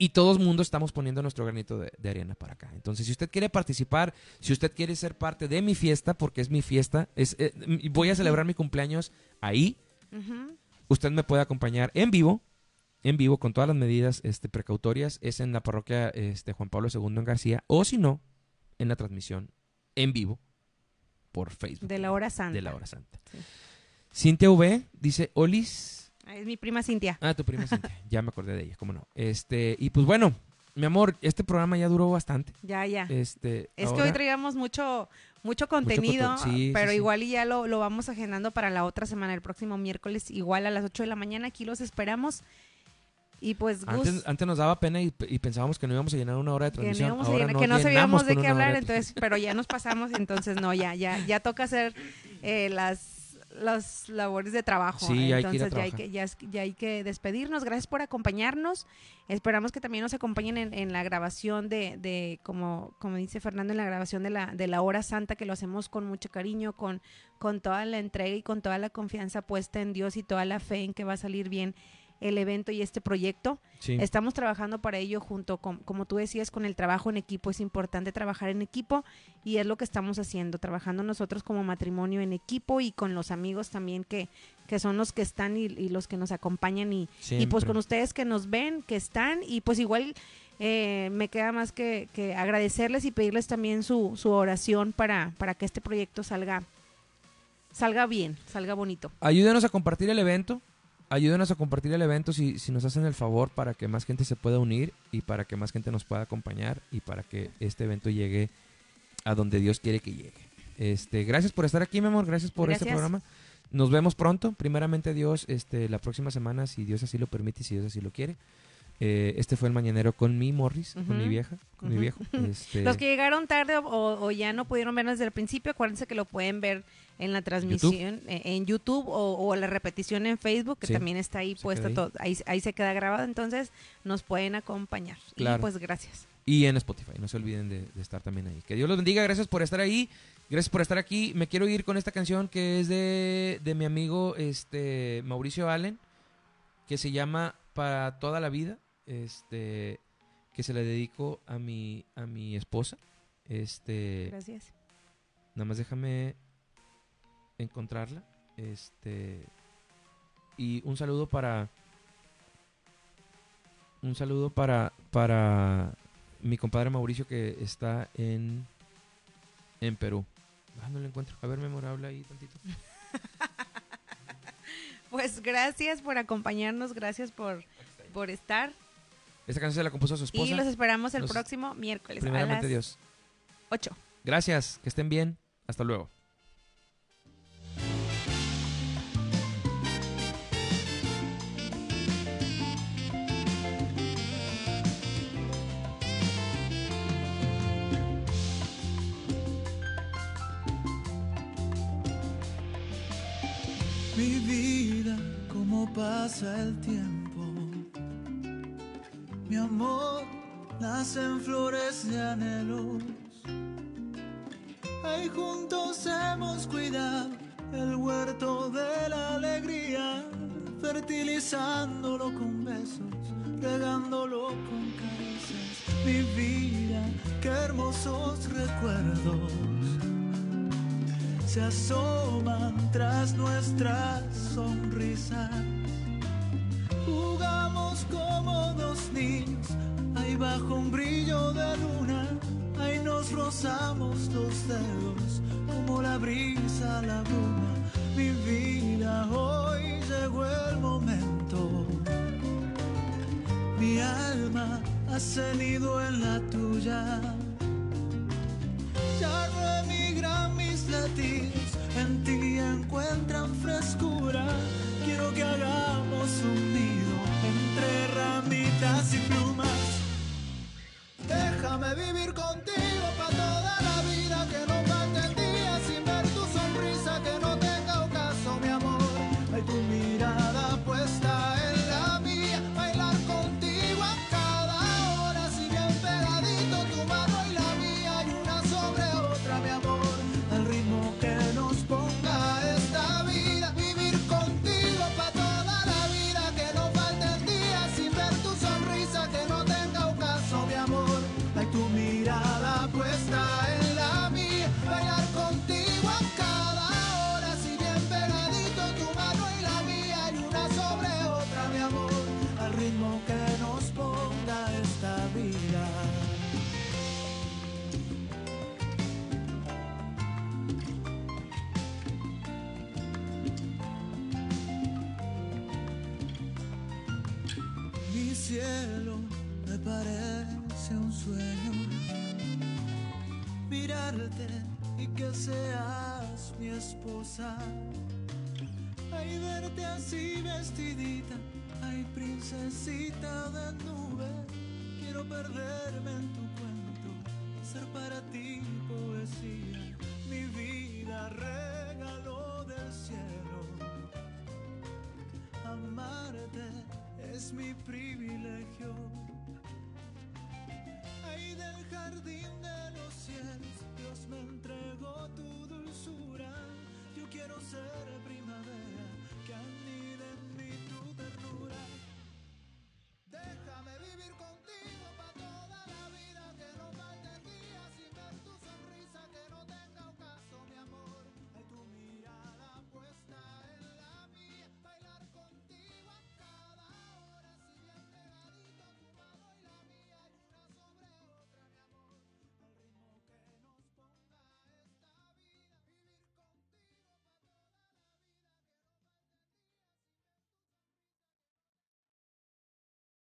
y todo el mundo estamos poniendo nuestro granito de, de arena para acá. Entonces, si usted quiere participar, si usted quiere ser parte de mi fiesta, porque es mi fiesta, es, eh, voy a celebrar mi cumpleaños ahí, Ujú. usted me puede acompañar en vivo, en vivo con todas las medidas este, precautorias, es en la parroquia este, Juan Pablo II en García, o si no, en la transmisión en vivo por Facebook. De la hora santa. De la hora santa. Sí. Cintia V dice, Olis. Ah, Es mi prima Cintia. Ah, tu prima Cintia. ya me acordé de ella, cómo no. Este, y pues bueno, mi amor, este programa ya duró bastante. Ya, ya. Este, Es que hoy traíamos mucho, mucho contenido, sí, pero sí, sí. igual y ya lo, lo vamos agendando para la otra semana, el próximo miércoles, igual a las 8 de la mañana. Aquí los esperamos. Y pues, Gus, Antes, antes nos daba pena y, y pensábamos que no íbamos a llenar una hora de que no, transmisión. Ahora llenar- que no sabíamos de qué hablar, de- entonces, pero ya nos pasamos, entonces no, ya, ya, ya toca hacer eh, las, las labores de trabajo. Sí, ya hay que entonces ya hay que, ya hay que despedirnos. Gracias por acompañarnos. Esperamos que también nos acompañen en, en la grabación de, de como, como dice Fernando, en la grabación de la, de la hora santa, que lo hacemos con mucho cariño, con, con toda la entrega y con toda la confianza puesta en Dios y toda la fe en que va a salir bien el evento y este proyecto. Sí. Estamos trabajando para ello junto con, como tú decías, con el trabajo en equipo. Es importante trabajar en equipo y es lo que estamos haciendo, trabajando nosotros como matrimonio en equipo y con los amigos también que, que son los que están y, y los que nos acompañan y, y pues con ustedes que nos ven, que están y pues igual eh, me queda más que, que agradecerles y pedirles también su, su oración para, para que este proyecto salga, salga bien, salga bonito. Ayúdenos a compartir el evento. Ayúdenos a compartir el evento si, si nos hacen el favor para que más gente se pueda unir y para que más gente nos pueda acompañar y para que este evento llegue a donde Dios quiere que llegue. Este, gracias por estar aquí, mi amor. Gracias por este programa. Nos vemos pronto. Primeramente Dios, este, la próxima semana, si Dios así lo permite y si Dios así lo quiere. Eh, este fue el mañanero con mi Morris, con mi vieja, con mi viejo. Este, Los que llegaron tarde o, ya no pudieron ver desde el principio, acuérdense que lo pueden ver en la transmisión eh, en YouTube o, o la repetición en Facebook, que Sí, también está ahí se puesta ahí. todo, ahí, ahí se queda grabado, entonces nos pueden acompañar. Claro. Y pues gracias. y en Spotify. No se olviden de, de estar también ahí. Que Dios los bendiga. Gracias por estar ahí. Gracias por estar aquí. Me quiero ir con esta canción que es de, de mi amigo este Mauricio Allen, que se llama Para toda la vida. Este que se le dedico a mi a mi esposa. Este, Gracias. nada más déjame encontrarla. Este Y un saludo para. Un saludo para. para mi compadre Mauricio que está en. en Perú. Ah, no lo encuentro. A ver, memorable ahí tantito. Pues gracias por acompañarnos, gracias por, por estar. Esta canción se la compuso su esposa. Y los esperamos el Los- próximo miércoles a Primeramente las Dios. 8. Gracias, que estén bien. Hasta luego. Mi vida, cómo pasa el tiempo. Mi amor, nacen flores de anhelos. Ahí juntos hemos cuidado el huerto de la alegría, fertilizándolo con besos, regándolo con caricias. Mi vida, qué hermosos recuerdos se asoman tras nuestras sonrisas. Como dos niños, ahí bajo un brillo de luna, ahí nos rozamos los dedos como la brisa la bruma. Mi vida, hoy llegó el momento. Mi alma ha cenido en la tuya ya no emigran mis latidos, en ti encuentran frescura. Quiero que hagamos un nido entre ramitas y plumas. Déjame vivir contigo seas mi esposa. Ay, verte así vestidita, ay, princesita de nube. Quiero perderme en tu cuento, ser para ti poesía. Mi vida, regalo del cielo. Amarte es mi privilegio. Ahí del jardín de los cielos, Me entregó tu dulzura. Yo quiero ser